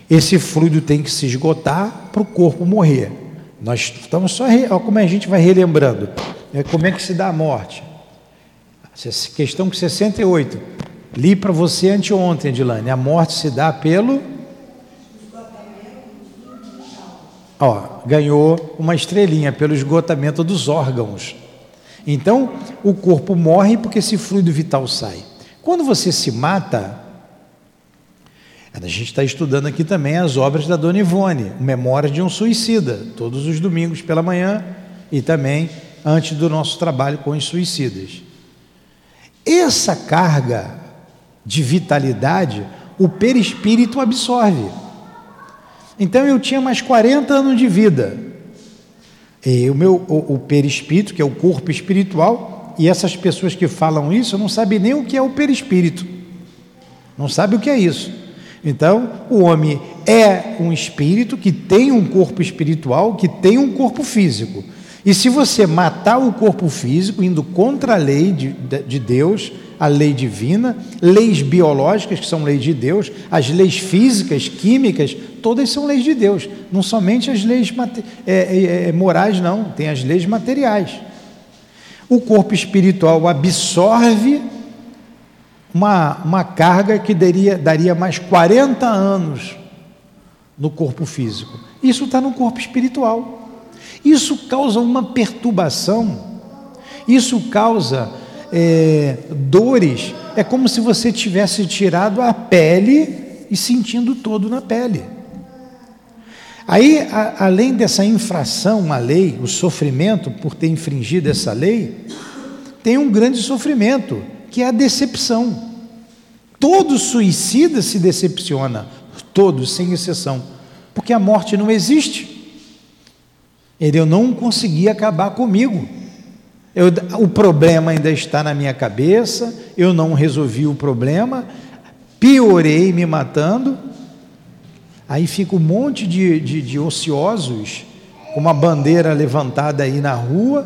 Esse fluido tem que se esgotar para o corpo morrer. Nós estamos só. Olha como a gente vai relembrando. É como é que se dá a morte. Questão 68. Li para você anteontem, Edilane. A morte se dá pelo. Ó, ganhou uma estrelinha pelo esgotamento dos órgãos. Então, o corpo morre porque esse fluido vital sai. Quando você se mata, a gente está estudando aqui também as obras da Dona Ivone, Memória de um Suicida, todos os domingos pela manhã e também antes do nosso trabalho com os suicidas. Essa carga de vitalidade, o perispírito absorve. Então eu tinha mais 40 anos de vida. E o meu o, o perispírito, que é o corpo espiritual, e essas pessoas que falam isso não sabem nem o que é o perispírito. Não sabe o que é isso. Então, o homem é um espírito que tem um corpo espiritual, que tem um corpo físico. E se você matar o corpo físico, indo contra a lei de, de Deus, a lei divina, leis biológicas, que são leis de Deus, as leis físicas, químicas, todas são leis de Deus, não somente as leis é, é, é, morais, não, tem as leis materiais. O corpo espiritual absorve uma, uma carga que daria, daria mais 40 anos no corpo físico. Isso está no corpo espiritual. Isso causa uma perturbação, isso causa é, dores, é como se você tivesse tirado a pele e sentindo todo na pele. Aí, a, além dessa infração à lei, o sofrimento por ter infringido essa lei, tem um grande sofrimento, que é a decepção. Todo suicida se decepciona, todos, sem exceção, porque a morte não existe. Ele, eu não consegui acabar comigo. Eu, o problema ainda está na minha cabeça, eu não resolvi o problema, piorei me matando. Aí fica um monte de, de, de ociosos com uma bandeira levantada aí na rua,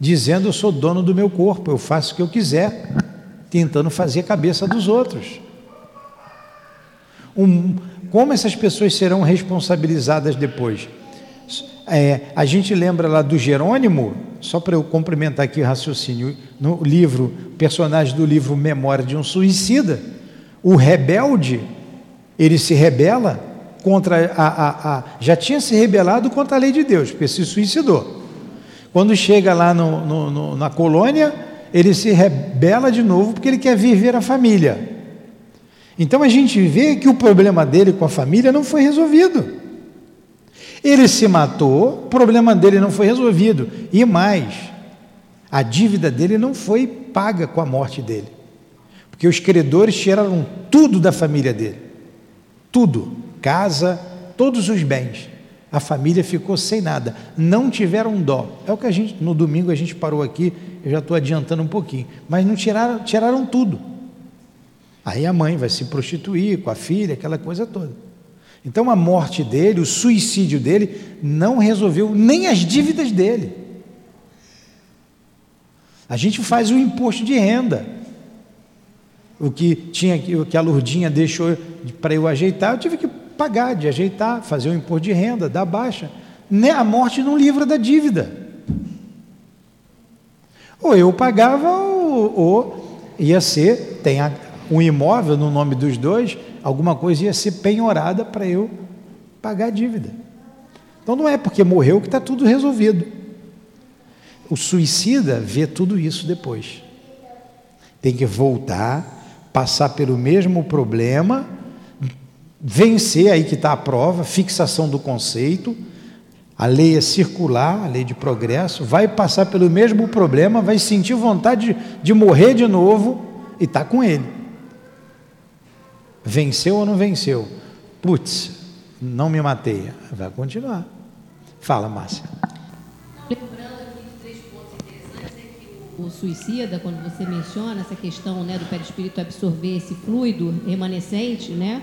dizendo: Eu sou dono do meu corpo, eu faço o que eu quiser. tentando fazer a cabeça dos outros. Um, como essas pessoas serão responsabilizadas depois? É, a gente lembra lá do Jerônimo, só para eu complementar aqui o raciocínio, no livro, personagem do livro Memória de um Suicida, o rebelde, ele se rebela contra a, a, a, já tinha se rebelado contra a lei de Deus, porque se suicidou. Quando chega lá no, no, no, na colônia, ele se rebela de novo porque ele quer viver a família. Então a gente vê que o problema dele com a família não foi resolvido. Ele se matou, o problema dele não foi resolvido. E mais, a dívida dele não foi paga com a morte dele. Porque os credores tiraram tudo da família dele. Tudo. Casa, todos os bens. A família ficou sem nada. Não tiveram dó. É o que a gente, no domingo a gente parou aqui, eu já estou adiantando um pouquinho. Mas não tiraram, tiraram tudo. Aí a mãe vai se prostituir com a filha, aquela coisa toda. Então a morte dele, o suicídio dele, não resolveu nem as dívidas dele. A gente faz o imposto de renda. O que tinha o que a Lurdinha deixou para eu ajeitar, eu tive que pagar, de ajeitar, fazer o imposto de renda, dar baixa. A morte não livra da dívida. Ou eu pagava, ou, ou ia ser, tem um imóvel no nome dos dois, alguma coisa ia ser penhorada para eu pagar a dívida. Então não é porque morreu que está tudo resolvido. O suicida vê tudo isso depois. Tem que voltar, passar pelo mesmo problema, vencer aí que está a prova, fixação do conceito. A lei é circular, a lei de progresso, vai passar pelo mesmo problema, vai sentir vontade de, de morrer de novo e está com ele. Venceu ou não venceu? Putz, não me matei. Vai continuar. Fala, Márcia. Lembrando aqui de três pontos interessantes é que o suicida, quando você menciona essa questão né, do perispírito absorver esse fluido remanescente, né,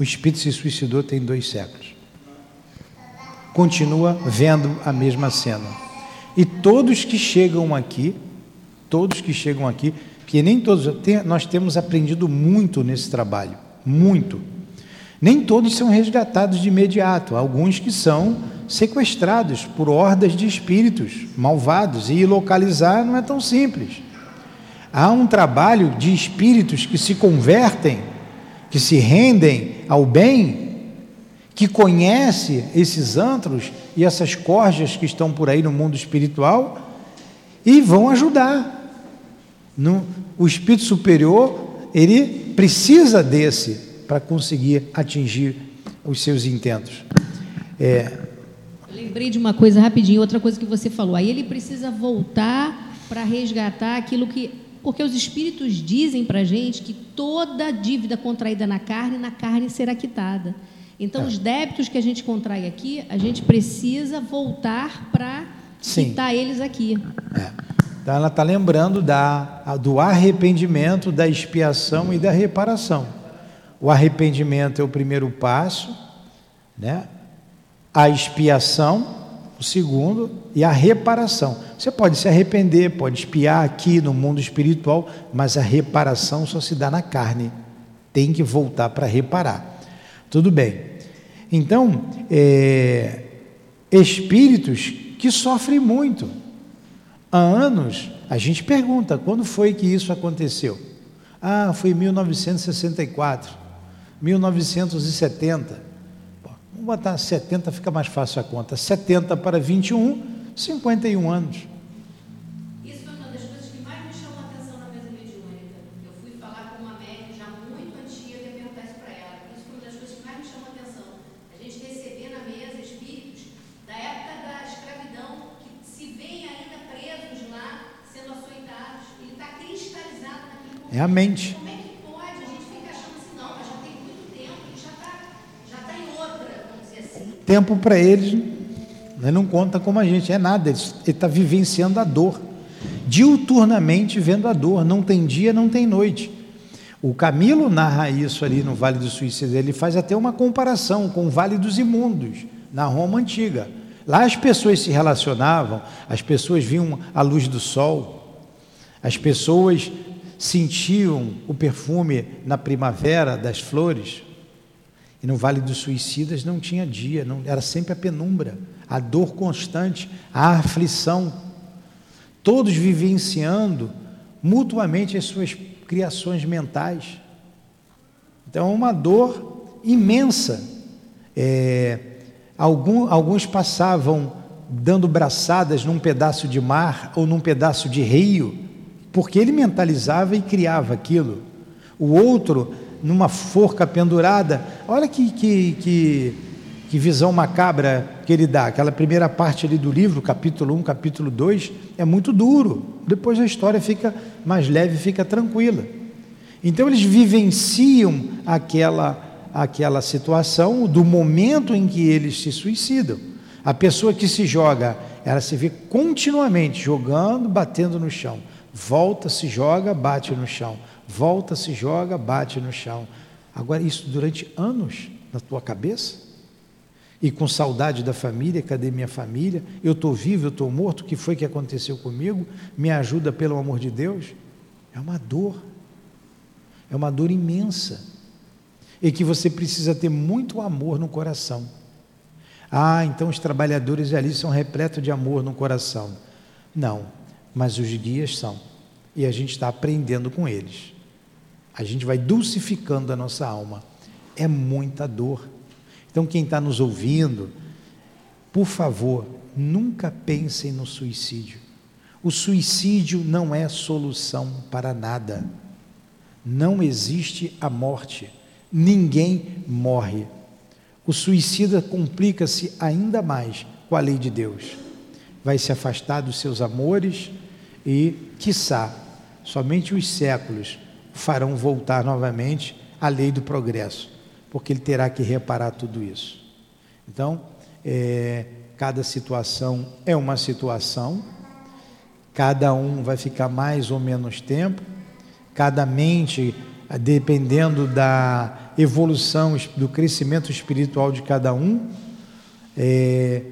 O espírito se suicidou tem dois séculos. Continua vendo a mesma cena. E todos que chegam aqui, todos que chegam aqui, que nem todos, nós temos aprendido muito nesse trabalho, muito nem todos são resgatados de imediato, alguns que são sequestrados por hordas de espíritos malvados e localizar não é tão simples. Há um trabalho de espíritos que se convertem, que se rendem ao bem, que conhece esses antros e essas corjas que estão por aí no mundo espiritual e vão ajudar. No, o espírito superior, ele precisa desse para conseguir atingir os seus intentos. É... Lembrei de uma coisa rapidinho, outra coisa que você falou. Aí ele precisa voltar para resgatar aquilo que. Porque os espíritos dizem para a gente que toda dívida contraída na carne, na carne será quitada. Então, é. os débitos que a gente contrai aqui, a gente precisa voltar para quitar eles aqui. É. Então, ela está lembrando da, do arrependimento, da expiação e da reparação. O arrependimento é o primeiro passo, né? A expiação, o segundo, e a reparação. Você pode se arrepender, pode espiar aqui no mundo espiritual, mas a reparação só se dá na carne. Tem que voltar para reparar. Tudo bem. Então, é, espíritos que sofrem muito. Há anos, a gente pergunta: quando foi que isso aconteceu? Ah, foi em 1964, 1970. Vamos botar 70, fica mais fácil a conta. 70 para 21, 51 anos. Isso foi uma das coisas que mais me chamou a atenção na mesa mediúnica. Eu fui falar com uma já muito antiga e perguntar isso para ela. Isso foi uma das coisas que mais me chamou a atenção. A gente receber na mesa espíritos da época da escravidão que se veem ainda presos lá, sendo açoitados. Ele está cristalizado naquele momento. É a mente. Como é que pode? A gente fica achando assim, não, mas já tem muito tempo e já está já tá em outra, vamos dizer assim. Tempo para eles né, não conta como a gente, é nada, ele está vivenciando a dor, diuturnamente vendo a dor, não tem dia, não tem noite. O Camilo narra isso ali no Vale do Suicídio, ele faz até uma comparação com o Vale dos Imundos, na Roma Antiga. Lá as pessoas se relacionavam, as pessoas viam a luz do sol, as pessoas sentiam o perfume na primavera das flores. E no Vale dos Suicidas não tinha dia, não, era sempre a penumbra, a dor constante, a aflição. Todos vivenciando mutuamente as suas criações mentais. Então, é uma dor imensa. É, algum, alguns passavam dando braçadas num pedaço de mar ou num pedaço de rio, porque ele mentalizava e criava aquilo. O outro numa forca pendurada. Olha que, que, que, que, visão macabra que ele dá. Aquela primeira parte ali do livro, capítulo 1, capítulo 2, é muito duro. Depois a história fica mais leve, fica tranquila. Então eles vivenciam aquela, aquela situação do momento em que eles se suicidam. A pessoa que se joga, ela se vê continuamente jogando, batendo no chão. Volta, se joga, bate no chão volta, se joga, bate no chão. Agora, isso durante anos na tua cabeça? E com saudade da família, cadê minha família? Eu estou vivo, eu estou morto, o que foi que aconteceu comigo? Me ajuda pelo amor de Deus? É uma dor, é uma dor imensa, e que você precisa ter muito amor no coração. Ah, então os trabalhadores ali são repletos de amor no coração. Não, mas os guias são, e a gente está aprendendo com eles. A gente vai dulcificando a nossa alma. É muita dor. Então, quem está nos ouvindo, por favor, nunca pensem no suicídio. O suicídio não é solução para nada. Não existe a morte. Ninguém morre. O suicida complica-se ainda mais com a lei de Deus. Vai se afastar dos seus amores e, quiçá, somente os séculos farão voltar novamente à lei do progresso, porque ele terá que reparar tudo isso. Então, é, cada situação é uma situação, cada um vai ficar mais ou menos tempo, cada mente, dependendo da evolução, do crescimento espiritual de cada um, é,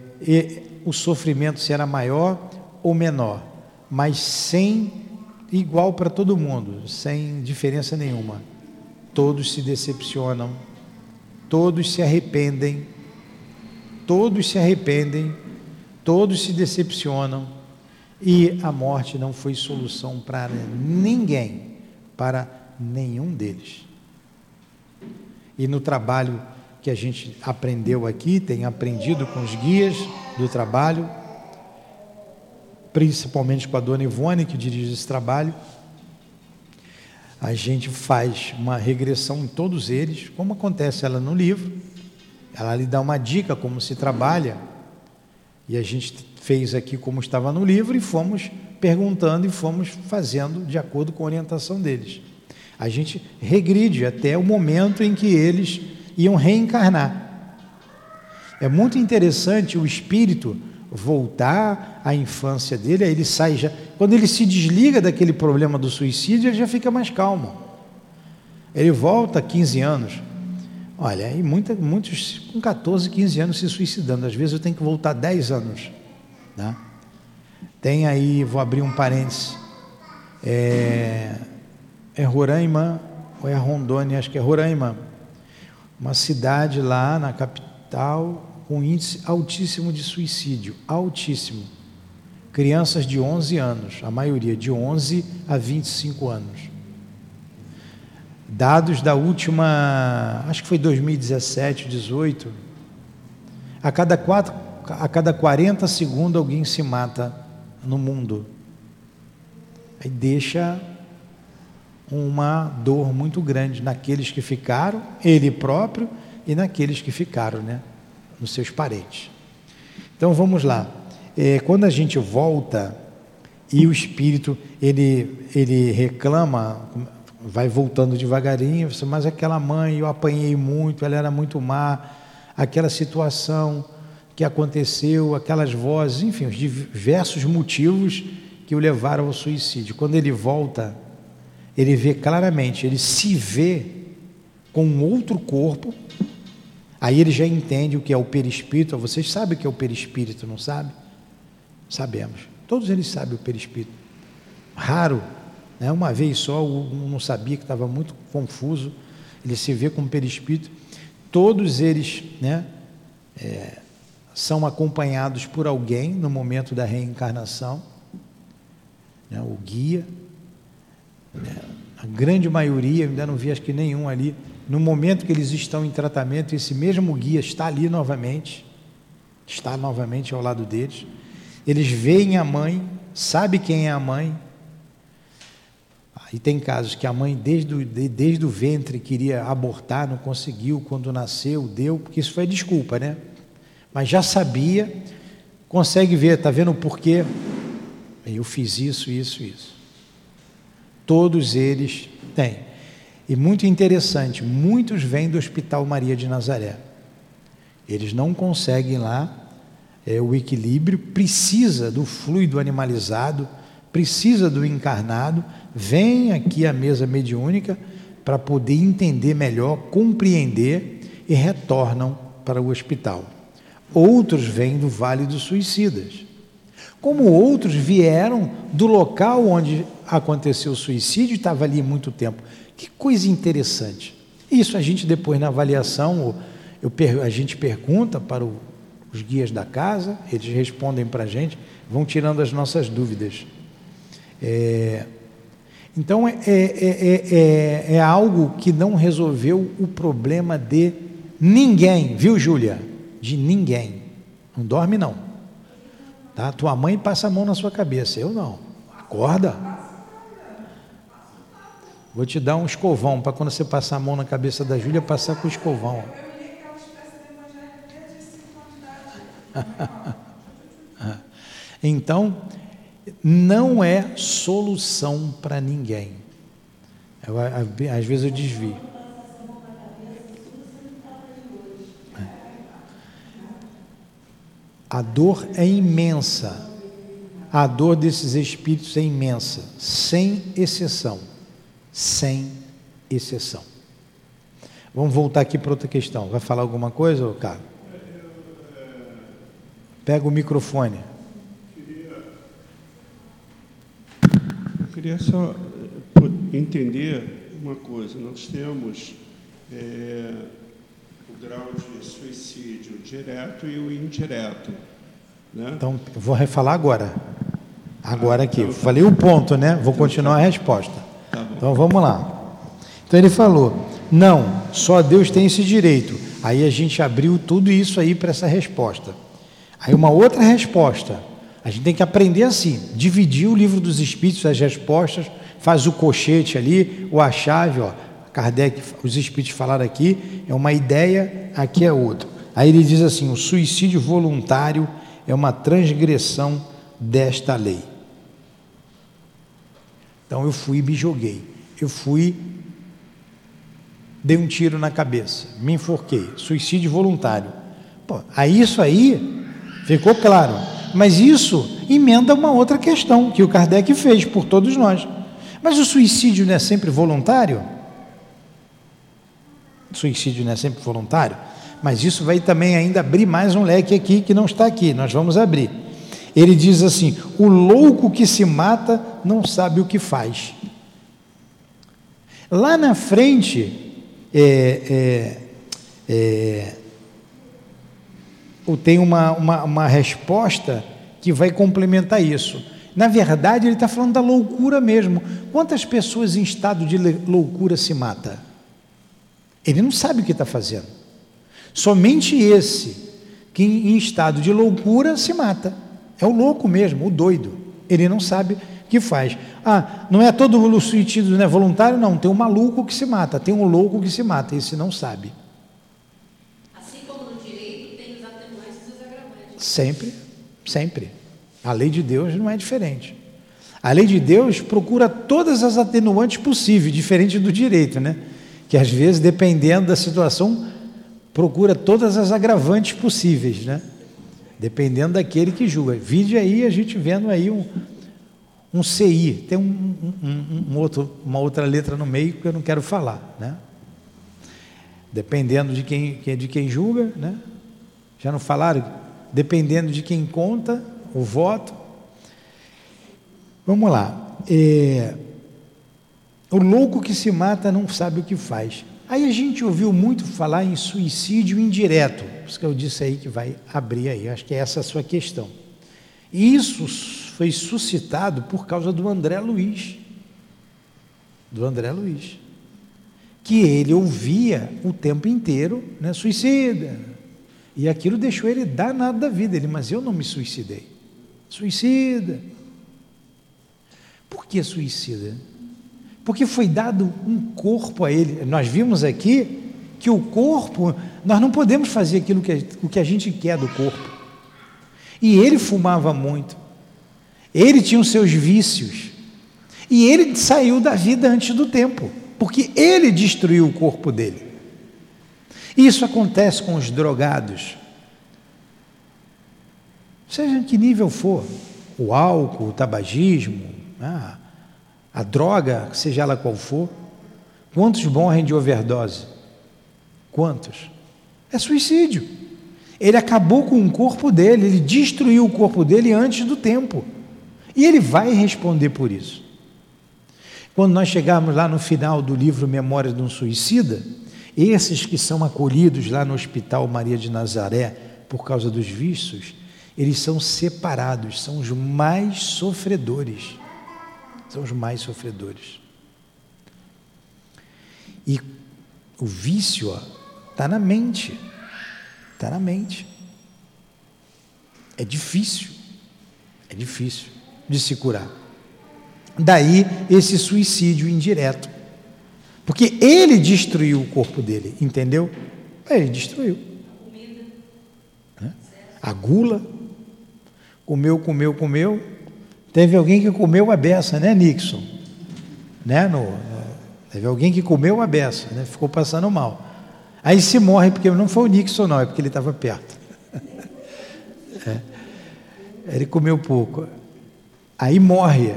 o sofrimento será maior ou menor, mas sem igual para todo mundo, sem diferença nenhuma. Todos se decepcionam, todos se arrependem, todos se arrependem, todos se decepcionam e a morte não foi solução para ninguém, para nenhum deles. E no trabalho que a gente aprendeu aqui, tem aprendido com os guias do trabalho, principalmente com a dona Ivone, que dirige esse trabalho, a gente faz uma regressão em todos eles, como acontece ela no livro. Ela lhe dá uma dica como se trabalha. E a gente fez aqui como estava no livro e fomos perguntando e fomos fazendo de acordo com a orientação deles. A gente regride até o momento em que eles iam reencarnar. É muito interessante o espírito voltar à infância dele, aí ele sai já. Quando ele se desliga daquele problema do suicídio, ele já fica mais calmo. Ele volta 15 anos. Olha, e muita, muitos com 14, 15 anos se suicidando. Às vezes eu tenho que voltar 10 anos. Né? Tem aí, vou abrir um parênteses. É, é Roraima, ou é Rondônia, acho que é Roraima. Uma cidade lá na capital, com índice altíssimo de suicídio, altíssimo. crianças de 11 anos, a maioria de 11 a 25 anos. Dados da última, acho que foi 2017, 18, a cada, quatro, a cada 40 segundos alguém se mata no mundo. Aí deixa uma dor muito grande naqueles que ficaram, ele próprio, e naqueles que ficaram, né? Nos seus parentes. Então vamos lá. É, quando a gente volta e o espírito ele, ele reclama, vai voltando devagarinho, mas aquela mãe eu apanhei muito, ela era muito má, aquela situação que aconteceu, aquelas vozes, enfim, os diversos motivos que o levaram ao suicídio. Quando ele volta, ele vê claramente, ele se vê com um outro corpo, aí ele já entende o que é o perispírito. Vocês sabem o que é o perispírito, não sabe? Sabemos. Todos eles sabem o perispírito. Raro, né? uma vez só, um não sabia que estava muito confuso, ele se vê como perispírito. Todos eles né, é, são acompanhados por alguém no momento da reencarnação, né, o guia. Né, a grande maioria, ainda não vi acho que nenhum ali, no momento que eles estão em tratamento, esse mesmo guia está ali novamente, está novamente ao lado deles. Eles veem a mãe, sabe quem é a mãe. E tem casos que a mãe, desde desde o ventre, queria abortar, não conseguiu, quando nasceu, deu, porque isso foi desculpa, né? Mas já sabia, consegue ver, está vendo o porquê? Eu fiz isso, isso, isso. Todos eles têm. E muito interessante, muitos vêm do Hospital Maria de Nazaré. Eles não conseguem lá é, o equilíbrio, precisa do fluido animalizado, precisa do encarnado, vem aqui à mesa mediúnica para poder entender melhor, compreender e retornam para o hospital. Outros vêm do Vale dos Suicidas como outros vieram do local onde aconteceu o suicídio estava ali muito tempo. Que coisa interessante. Isso a gente depois na avaliação, eu, a gente pergunta para o, os guias da casa, eles respondem para a gente, vão tirando as nossas dúvidas. É, então é, é, é, é, algo que não resolveu o problema de ninguém, viu, Júlia? De ninguém. Não dorme não. Tá? Tua mãe passa a mão na sua cabeça, eu não. Acorda. Vou te dar um escovão para quando você passar a mão na cabeça da Júlia, passar com o escovão. então, não é solução para ninguém. Eu, às vezes eu desvio. A dor é imensa. A dor desses espíritos é imensa, sem exceção. Sem exceção. Vamos voltar aqui para outra questão. Vai falar alguma coisa, Carlos? Pega o microfone. Eu queria só entender uma coisa. Nós temos é, grau de suicídio direto e o indireto. Né? Então, vou refalar agora. Agora aqui. Então, Falei o ponto, né? Vou então, continuar a resposta. Tá então vamos lá. Então ele falou: não, só Deus tem esse direito. Aí a gente abriu tudo isso aí para essa resposta. Aí uma outra resposta. A gente tem que aprender assim, dividir o livro dos Espíritos, as respostas, faz o cochete ali, ou a chave, ó. Kardec, os espíritos falaram aqui, é uma ideia, aqui é outra. Aí ele diz assim: o suicídio voluntário é uma transgressão desta lei. Então eu fui e me joguei. Eu fui, dei um tiro na cabeça, me enforquei. Suicídio voluntário. Pô, aí isso aí ficou claro. Mas isso emenda uma outra questão que o Kardec fez por todos nós. Mas o suicídio não é sempre voluntário? suicídio não é sempre voluntário, mas isso vai também ainda abrir mais um leque aqui que não está aqui, nós vamos abrir. Ele diz assim: o louco que se mata não sabe o que faz. Lá na frente, é, é, é, tem uma, uma, uma resposta que vai complementar isso. Na verdade, ele está falando da loucura mesmo. Quantas pessoas em estado de loucura se mata? Ele não sabe o que está fazendo. Somente esse que em estado de loucura se mata. É o louco mesmo, o doido. Ele não sabe o que faz. Ah, não é todo o suicídio né, voluntário, não. Tem um maluco que se mata, tem um louco que se mata. Esse não sabe. Assim como no direito, tem os atenuantes e os agravantes. Sempre, sempre. A lei de Deus não é diferente. A lei de Deus procura todas as atenuantes possíveis, diferente do direito, né? Que às vezes, dependendo da situação, procura todas as agravantes possíveis, né? Dependendo daquele que julga. Vide aí a gente vendo aí um, um CI, tem um, um, um, outro, uma outra letra no meio que eu não quero falar, né? Dependendo de quem, de quem julga, né? Já não falaram? Dependendo de quem conta, o voto. Vamos lá. É, o louco que se mata não sabe o que faz. Aí a gente ouviu muito falar em suicídio indireto. Por isso que eu disse aí que vai abrir aí. Acho que é essa a sua questão. E isso foi suscitado por causa do André Luiz. Do André Luiz. Que ele ouvia o tempo inteiro, né, suicida. E aquilo deixou ele danado da vida. Ele, mas eu não me suicidei. Suicida. Por que suicida? Porque foi dado um corpo a ele. Nós vimos aqui que o corpo, nós não podemos fazer aquilo que, o que a gente quer do corpo. E ele fumava muito. Ele tinha os seus vícios. E ele saiu da vida antes do tempo, porque ele destruiu o corpo dele. Isso acontece com os drogados seja em que nível for, o álcool, o tabagismo, a, a droga, seja ela qual for, quantos morrem de overdose? Quantos? É suicídio. Ele acabou com o corpo dele, ele destruiu o corpo dele antes do tempo. E ele vai responder por isso. Quando nós chegarmos lá no final do livro Memórias de um Suicida, esses que são acolhidos lá no Hospital Maria de Nazaré por causa dos vícios, eles são separados, são os mais sofredores. São os mais sofredores. E o vício está na mente. Está na mente. É difícil. É difícil de se curar. Daí esse suicídio indireto. Porque ele destruiu o corpo dele, entendeu? Ele destruiu. A gula, comeu, comeu, comeu. Teve alguém que comeu a beça, né, Nixon? Né? No, teve alguém que comeu a beça, né? ficou passando mal. Aí se morre, porque não foi o Nixon, não, é porque ele estava perto. é. Ele comeu pouco. Aí morre.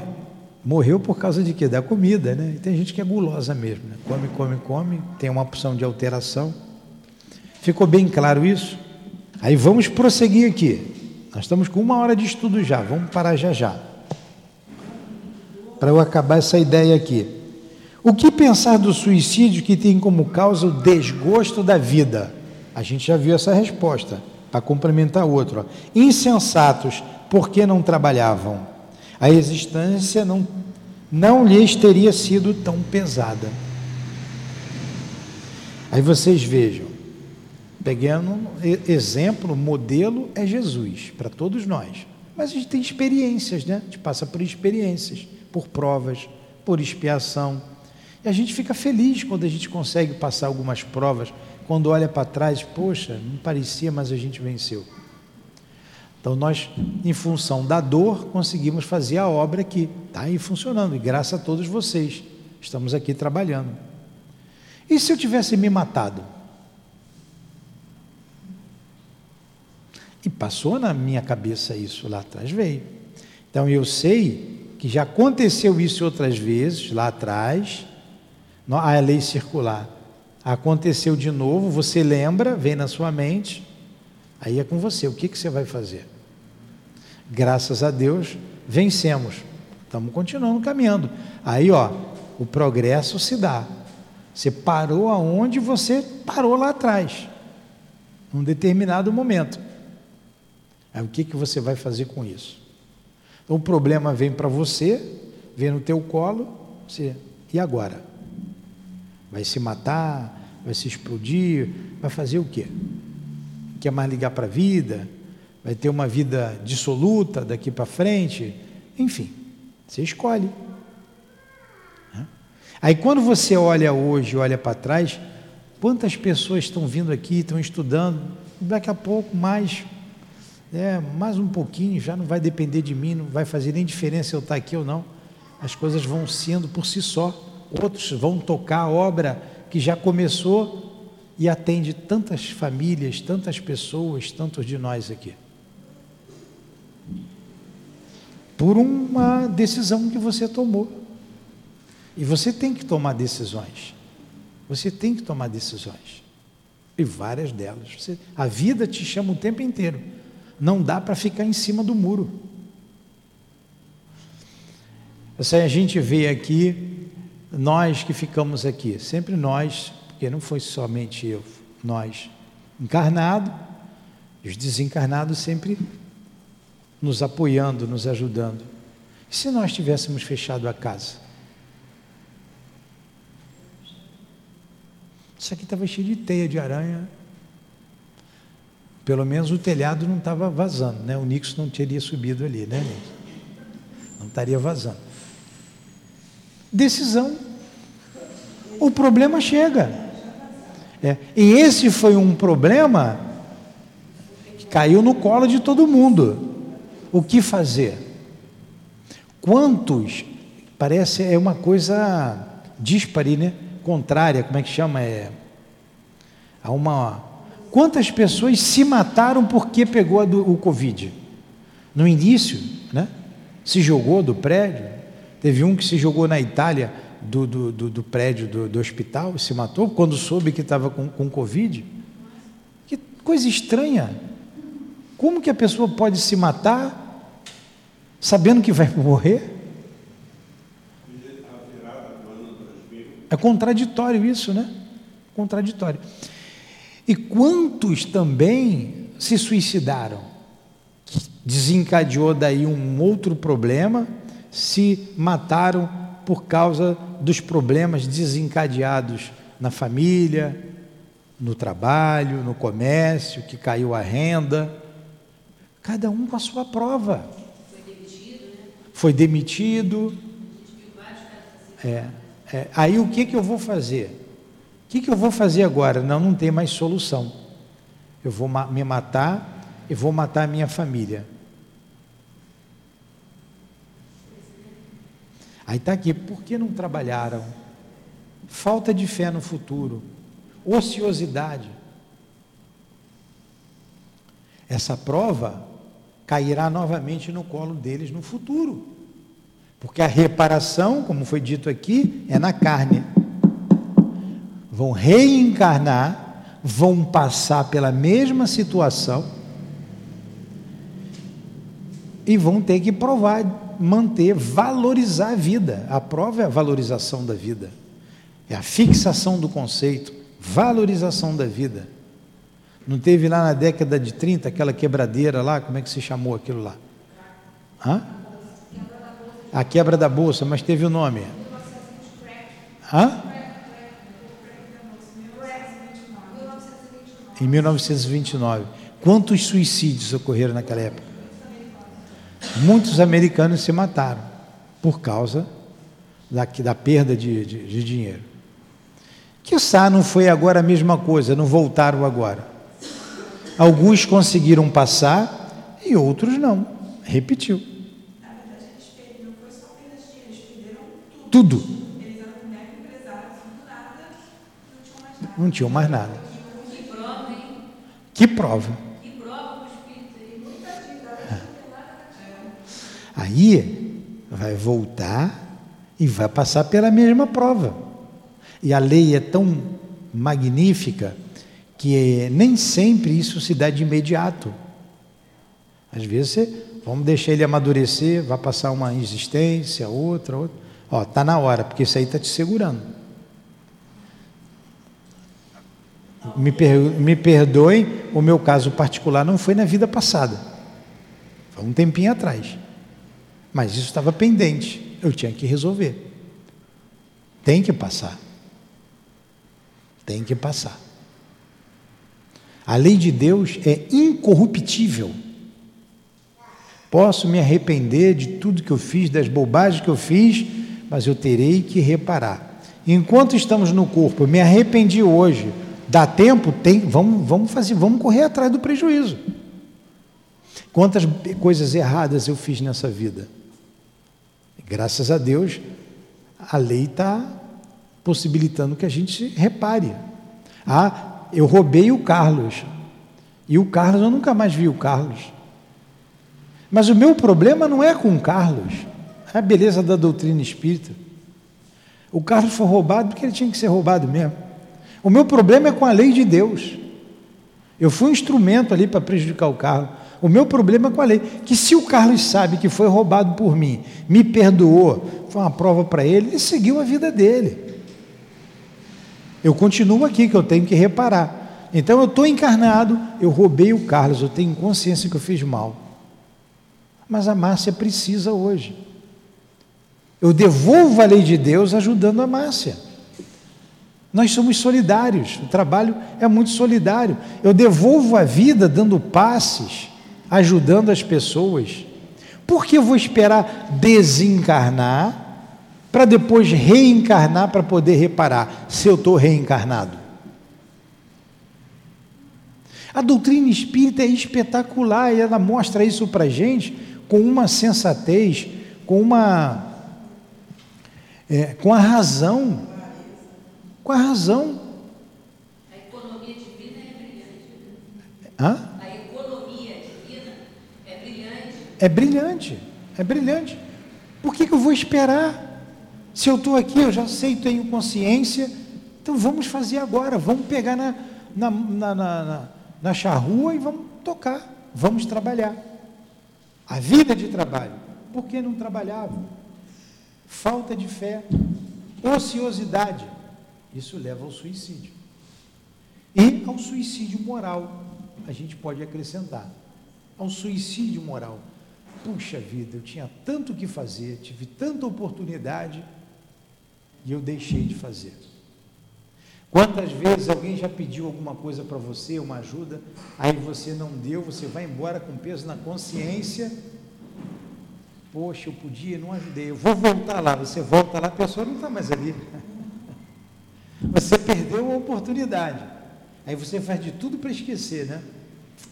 Morreu por causa de quê? Da comida, né? E tem gente que é gulosa mesmo, né? Come, come, come, tem uma opção de alteração. Ficou bem claro isso? Aí vamos prosseguir aqui. Nós estamos com uma hora de estudo já, vamos parar já já. Para eu acabar essa ideia aqui. O que pensar do suicídio que tem como causa o desgosto da vida? A gente já viu essa resposta, para complementar outro. Ó. Insensatos, porque não trabalhavam? A existência não, não lhes teria sido tão pesada. Aí vocês vejam, Pegando exemplo, modelo é Jesus para todos nós. Mas a gente tem experiências, né? A gente passa por experiências, por provas, por expiação. E a gente fica feliz quando a gente consegue passar algumas provas, quando olha para trás, poxa, não parecia, mas a gente venceu. Então nós, em função da dor, conseguimos fazer a obra aqui. Está aí funcionando, e graças a todos vocês, estamos aqui trabalhando. E se eu tivesse me matado? E passou na minha cabeça isso lá atrás, veio. Então eu sei que já aconteceu isso outras vezes, lá atrás, a lei circular. Aconteceu de novo, você lembra, vem na sua mente, aí é com você, o que, que você vai fazer? Graças a Deus, vencemos, estamos continuando caminhando. Aí, ó, o progresso se dá. Você parou aonde você parou lá atrás, num determinado momento. Aí o que, que você vai fazer com isso? Então o problema vem para você, vem no teu colo, você, e agora? Vai se matar? Vai se explodir? Vai fazer o quê? Quer mais ligar para a vida? Vai ter uma vida dissoluta daqui para frente? Enfim, você escolhe. Aí quando você olha hoje, olha para trás, quantas pessoas estão vindo aqui, estão estudando, daqui a pouco mais, é, mais um pouquinho, já não vai depender de mim, não vai fazer nem diferença eu estar aqui ou não. As coisas vão sendo por si só. Outros vão tocar a obra que já começou e atende tantas famílias, tantas pessoas, tantos de nós aqui. Por uma decisão que você tomou. E você tem que tomar decisões. Você tem que tomar decisões. E várias delas. Você, a vida te chama o tempo inteiro. Não dá para ficar em cima do muro. Essa a gente vê aqui, nós que ficamos aqui, sempre nós, porque não foi somente eu, nós, encarnado, os desencarnados sempre nos apoiando, nos ajudando. E se nós tivéssemos fechado a casa? Isso aqui estava cheio de teia de aranha. Pelo menos o telhado não estava vazando, né? O Nix não teria subido ali, né? Não estaria vazando. Decisão. O problema chega. É. E esse foi um problema que caiu no colo de todo mundo. O que fazer? Quantos? Parece é uma coisa dispare, né? contrária, como é que chama? É, há uma. Quantas pessoas se mataram porque pegou do, o Covid? No início, né? Se jogou do prédio. Teve um que se jogou na Itália do, do, do, do prédio do, do hospital, se matou quando soube que estava com, com Covid. Que coisa estranha. Como que a pessoa pode se matar sabendo que vai morrer? É contraditório isso, né? Contraditório. E quantos também se suicidaram? Desencadeou daí um outro problema, se mataram por causa dos problemas desencadeados na família, no trabalho, no comércio, que caiu a renda. Cada um com a sua prova. Foi demitido, né? Foi demitido. É. É, aí o que, que eu vou fazer? Que, que eu vou fazer agora? Não, não tem mais solução. Eu vou me matar e vou matar a minha família. Aí está aqui, por que não trabalharam? Falta de fé no futuro, ociosidade. Essa prova cairá novamente no colo deles no futuro. Porque a reparação, como foi dito aqui, é na carne. Vão reencarnar, vão passar pela mesma situação e vão ter que provar, manter, valorizar a vida. A prova é a valorização da vida, é a fixação do conceito, valorização da vida. Não teve lá na década de 30 aquela quebradeira lá, como é que se chamou aquilo lá? Hã? A quebra da bolsa, mas teve o nome. Hã? Em 1929. Quantos suicídios ocorreram naquela época? Muitos americanos se mataram por causa da, da perda de, de, de dinheiro. Quiçá não foi agora a mesma coisa, não voltaram agora. Alguns conseguiram passar e outros não. Repetiu. Tudo. Não tinham mais nada. Que prova. Que prova Aí vai voltar e vai passar pela mesma prova. E a lei é tão magnífica que nem sempre isso se dá de imediato. Às vezes você, vamos deixar ele amadurecer, vai passar uma existência, outra, outra. Ó, tá na hora, porque isso aí está te segurando. Me, per, me perdoem, o meu caso particular não foi na vida passada. Foi um tempinho atrás. Mas isso estava pendente, eu tinha que resolver. Tem que passar. Tem que passar. A lei de Deus é incorruptível. Posso me arrepender de tudo que eu fiz, das bobagens que eu fiz, mas eu terei que reparar. Enquanto estamos no corpo, me arrependi hoje, dá tempo, tem, vamos, vamos fazer, vamos correr atrás do prejuízo. Quantas coisas erradas eu fiz nessa vida? Graças a Deus, a lei está possibilitando que a gente repare. Ah, eu roubei o Carlos. E o Carlos, eu nunca mais vi o Carlos. Mas o meu problema não é com o Carlos, é a beleza da doutrina espírita. O Carlos foi roubado porque ele tinha que ser roubado mesmo. O meu problema é com a lei de Deus. Eu fui um instrumento ali para prejudicar o Carlos. O meu problema é com a lei. Que se o Carlos sabe que foi roubado por mim, me perdoou, foi uma prova para ele, ele seguiu a vida dele. Eu continuo aqui, que eu tenho que reparar. Então eu estou encarnado, eu roubei o Carlos, eu tenho consciência que eu fiz mal. Mas a Márcia precisa hoje. Eu devolvo a lei de Deus ajudando a Márcia. Nós somos solidários, o trabalho é muito solidário. Eu devolvo a vida dando passes, ajudando as pessoas. Por que eu vou esperar desencarnar para depois reencarnar para poder reparar se eu estou reencarnado? A doutrina espírita é espetacular e ela mostra isso para gente com uma sensatez, com uma. É, com a razão. Com a razão. A economia divina é brilhante. Hã? É brilhante, é brilhante. Por que, que eu vou esperar? Se eu estou aqui, eu já sei, tenho consciência, então vamos fazer agora, vamos pegar na, na, na, na, na charrua e vamos tocar, vamos trabalhar. A vida de trabalho. Por que não trabalhava? Falta de fé, ociosidade. Isso leva ao suicídio. E ao suicídio moral, a gente pode acrescentar. Ao suicídio moral puxa vida, eu tinha tanto que fazer, tive tanta oportunidade e eu deixei de fazer. Quantas vezes alguém já pediu alguma coisa para você, uma ajuda, aí você não deu, você vai embora com peso na consciência. Poxa, eu podia, não ajudei, eu vou voltar lá. Você volta lá, a pessoa não está mais ali. Você perdeu a oportunidade. Aí você faz de tudo para esquecer, né?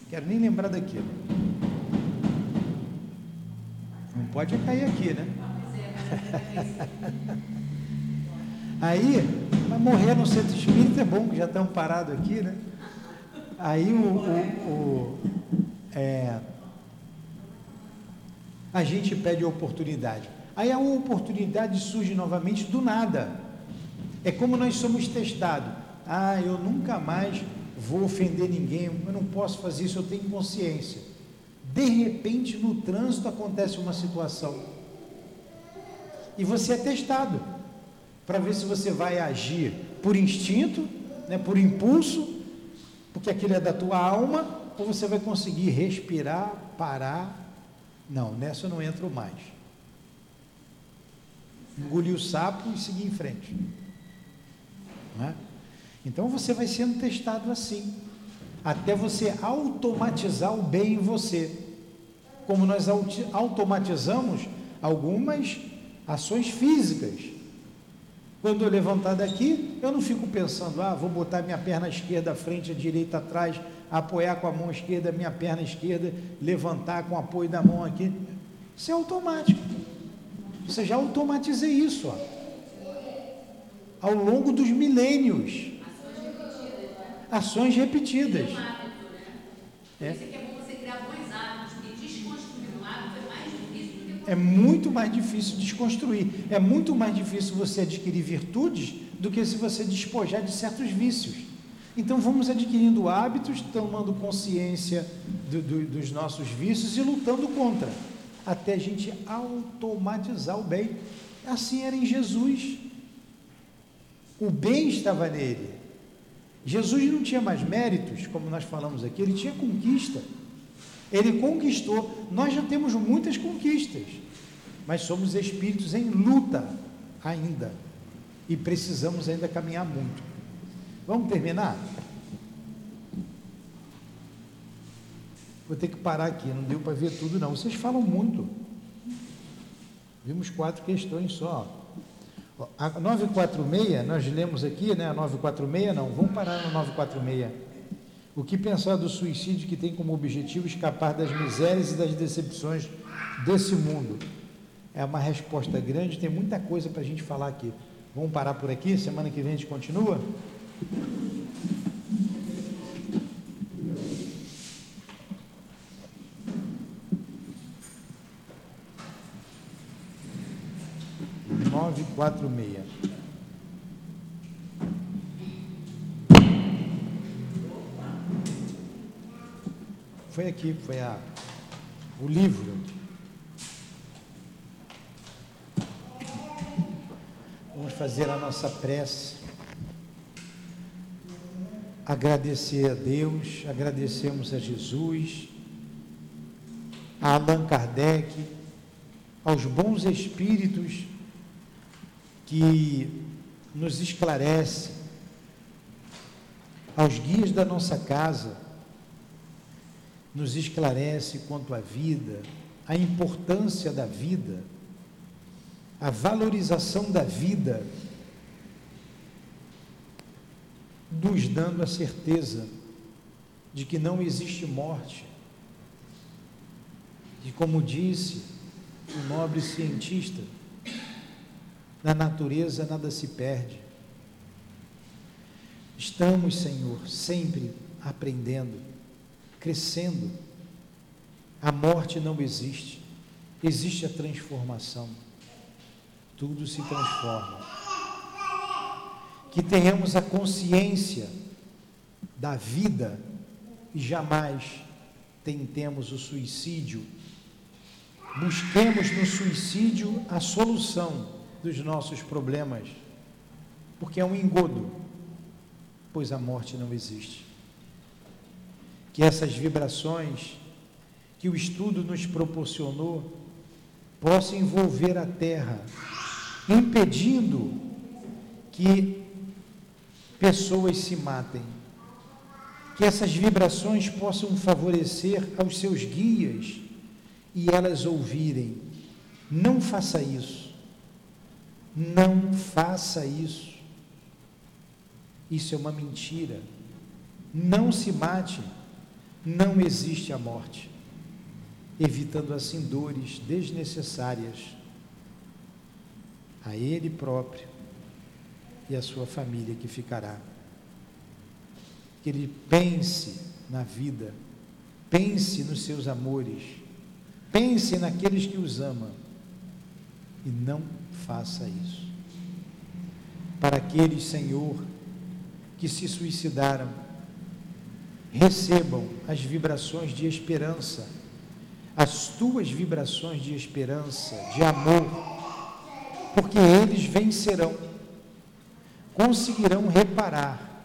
Quero nem lembrar daquilo. Não pode cair aqui, né? Aí, mas morrer no centro espírita é bom, que já estão parados aqui, né? Aí o, o, o é, a gente pede oportunidade. Aí a oportunidade surge novamente do nada. É como nós somos testados. Ah, eu nunca mais vou ofender ninguém, eu não posso fazer isso, eu tenho consciência. De repente, no trânsito acontece uma situação. E você é testado para ver se você vai agir por instinto, né, por impulso, porque aquilo é da tua alma, ou você vai conseguir respirar, parar. Não, nessa eu não entro mais. Engolir o sapo e seguir em frente. É? Então você vai sendo testado assim até você automatizar o bem em você. Como nós automatizamos algumas ações físicas. Quando eu levantar daqui, eu não fico pensando, ah, vou botar minha perna esquerda à frente, a direita atrás, apoiar com a mão esquerda, minha perna esquerda, levantar com o apoio da mão aqui. Isso é automático. Você já automatizei isso, ó. Ao longo dos milênios ações repetidas. É. É muito mais difícil desconstruir. É muito mais difícil você adquirir virtudes do que se você despojar de certos vícios. Então vamos adquirindo hábitos, tomando consciência do, do, dos nossos vícios e lutando contra, até a gente automatizar o bem. Assim era em Jesus. O bem estava nele. Jesus não tinha mais méritos, como nós falamos aqui, ele tinha conquista. Ele conquistou. Nós já temos muitas conquistas. mas somos espíritos em luta ainda e precisamos ainda caminhar muito. Vamos terminar? Vou ter que parar aqui, não deu para ver tudo não. Vocês falam muito. Vimos quatro questões só. A 946, nós lemos aqui, né? A 946, não, vamos parar no 946. O que pensar do suicídio que tem como objetivo escapar das misérias e das decepções desse mundo? É uma resposta grande, tem muita coisa para a gente falar aqui. Vamos parar por aqui? Semana que vem a gente continua? Nove, quatro, meia. Foi aqui, foi a, o livro. Vamos fazer a nossa prece. Agradecer a Deus, agradecemos a Jesus, a Allan Kardec, aos bons espíritos que nos esclarecem, aos guias da nossa casa, nos esclarece quanto à vida, a importância da vida a valorização da vida, nos dando a certeza de que não existe morte. E como disse o nobre cientista, na natureza nada se perde. Estamos, Senhor, sempre aprendendo, crescendo. A morte não existe, existe a transformação tudo se transforma. Que tenhamos a consciência da vida e jamais tentemos o suicídio. Busquemos no suicídio a solução dos nossos problemas, porque é um engodo, pois a morte não existe. Que essas vibrações que o estudo nos proporcionou possam envolver a Terra impedindo que pessoas se matem. Que essas vibrações possam favorecer aos seus guias e elas ouvirem. Não faça isso. Não faça isso. Isso é uma mentira. Não se mate. Não existe a morte. Evitando assim dores desnecessárias a Ele próprio e a sua família que ficará. Que Ele pense na vida, pense nos seus amores, pense naqueles que os ama e não faça isso. Para aqueles, Senhor, que se suicidaram, recebam as vibrações de esperança, as tuas vibrações de esperança, de amor porque eles vencerão, conseguirão reparar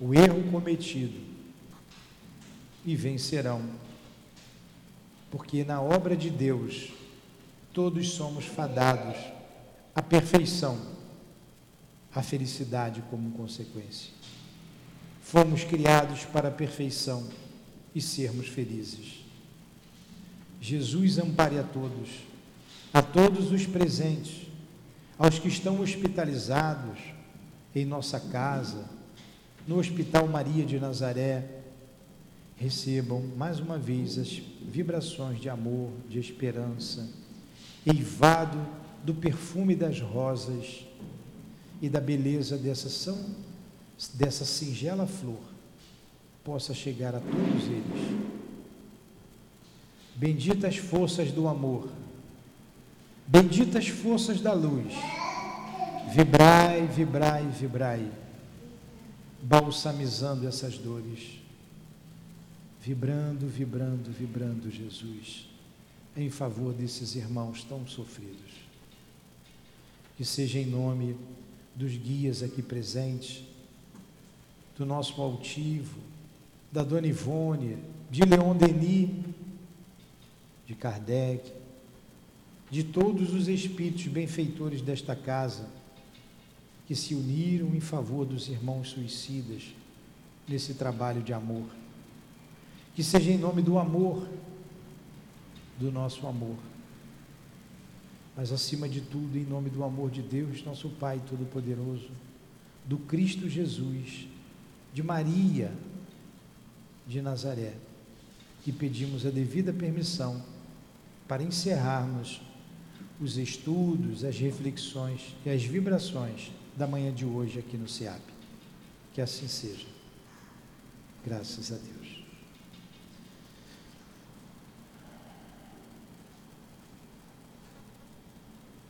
o erro cometido e vencerão, porque na obra de Deus todos somos fadados à perfeição, à felicidade como consequência. Fomos criados para a perfeição e sermos felizes. Jesus ampare a todos a todos os presentes, aos que estão hospitalizados em nossa casa, no Hospital Maria de Nazaré, recebam mais uma vez as vibrações de amor, de esperança, eivado do perfume das rosas e da beleza dessa, são, dessa singela flor, possa chegar a todos eles. Benditas forças do amor Benditas forças da luz, vibrai, vibrai, vibrai, balsamizando essas dores, vibrando, vibrando, vibrando, Jesus, em favor desses irmãos tão sofridos. Que seja em nome dos guias aqui presentes, do nosso altivo, da Dona Ivone, de Leon Denis, de Kardec, de todos os espíritos benfeitores desta casa que se uniram em favor dos irmãos suicidas nesse trabalho de amor. Que seja em nome do amor, do nosso amor, mas acima de tudo, em nome do amor de Deus, nosso Pai Todo-Poderoso, do Cristo Jesus, de Maria de Nazaré, que pedimos a devida permissão para encerrarmos os estudos, as reflexões e as vibrações da manhã de hoje aqui no SEAP. Que assim seja. Graças a Deus.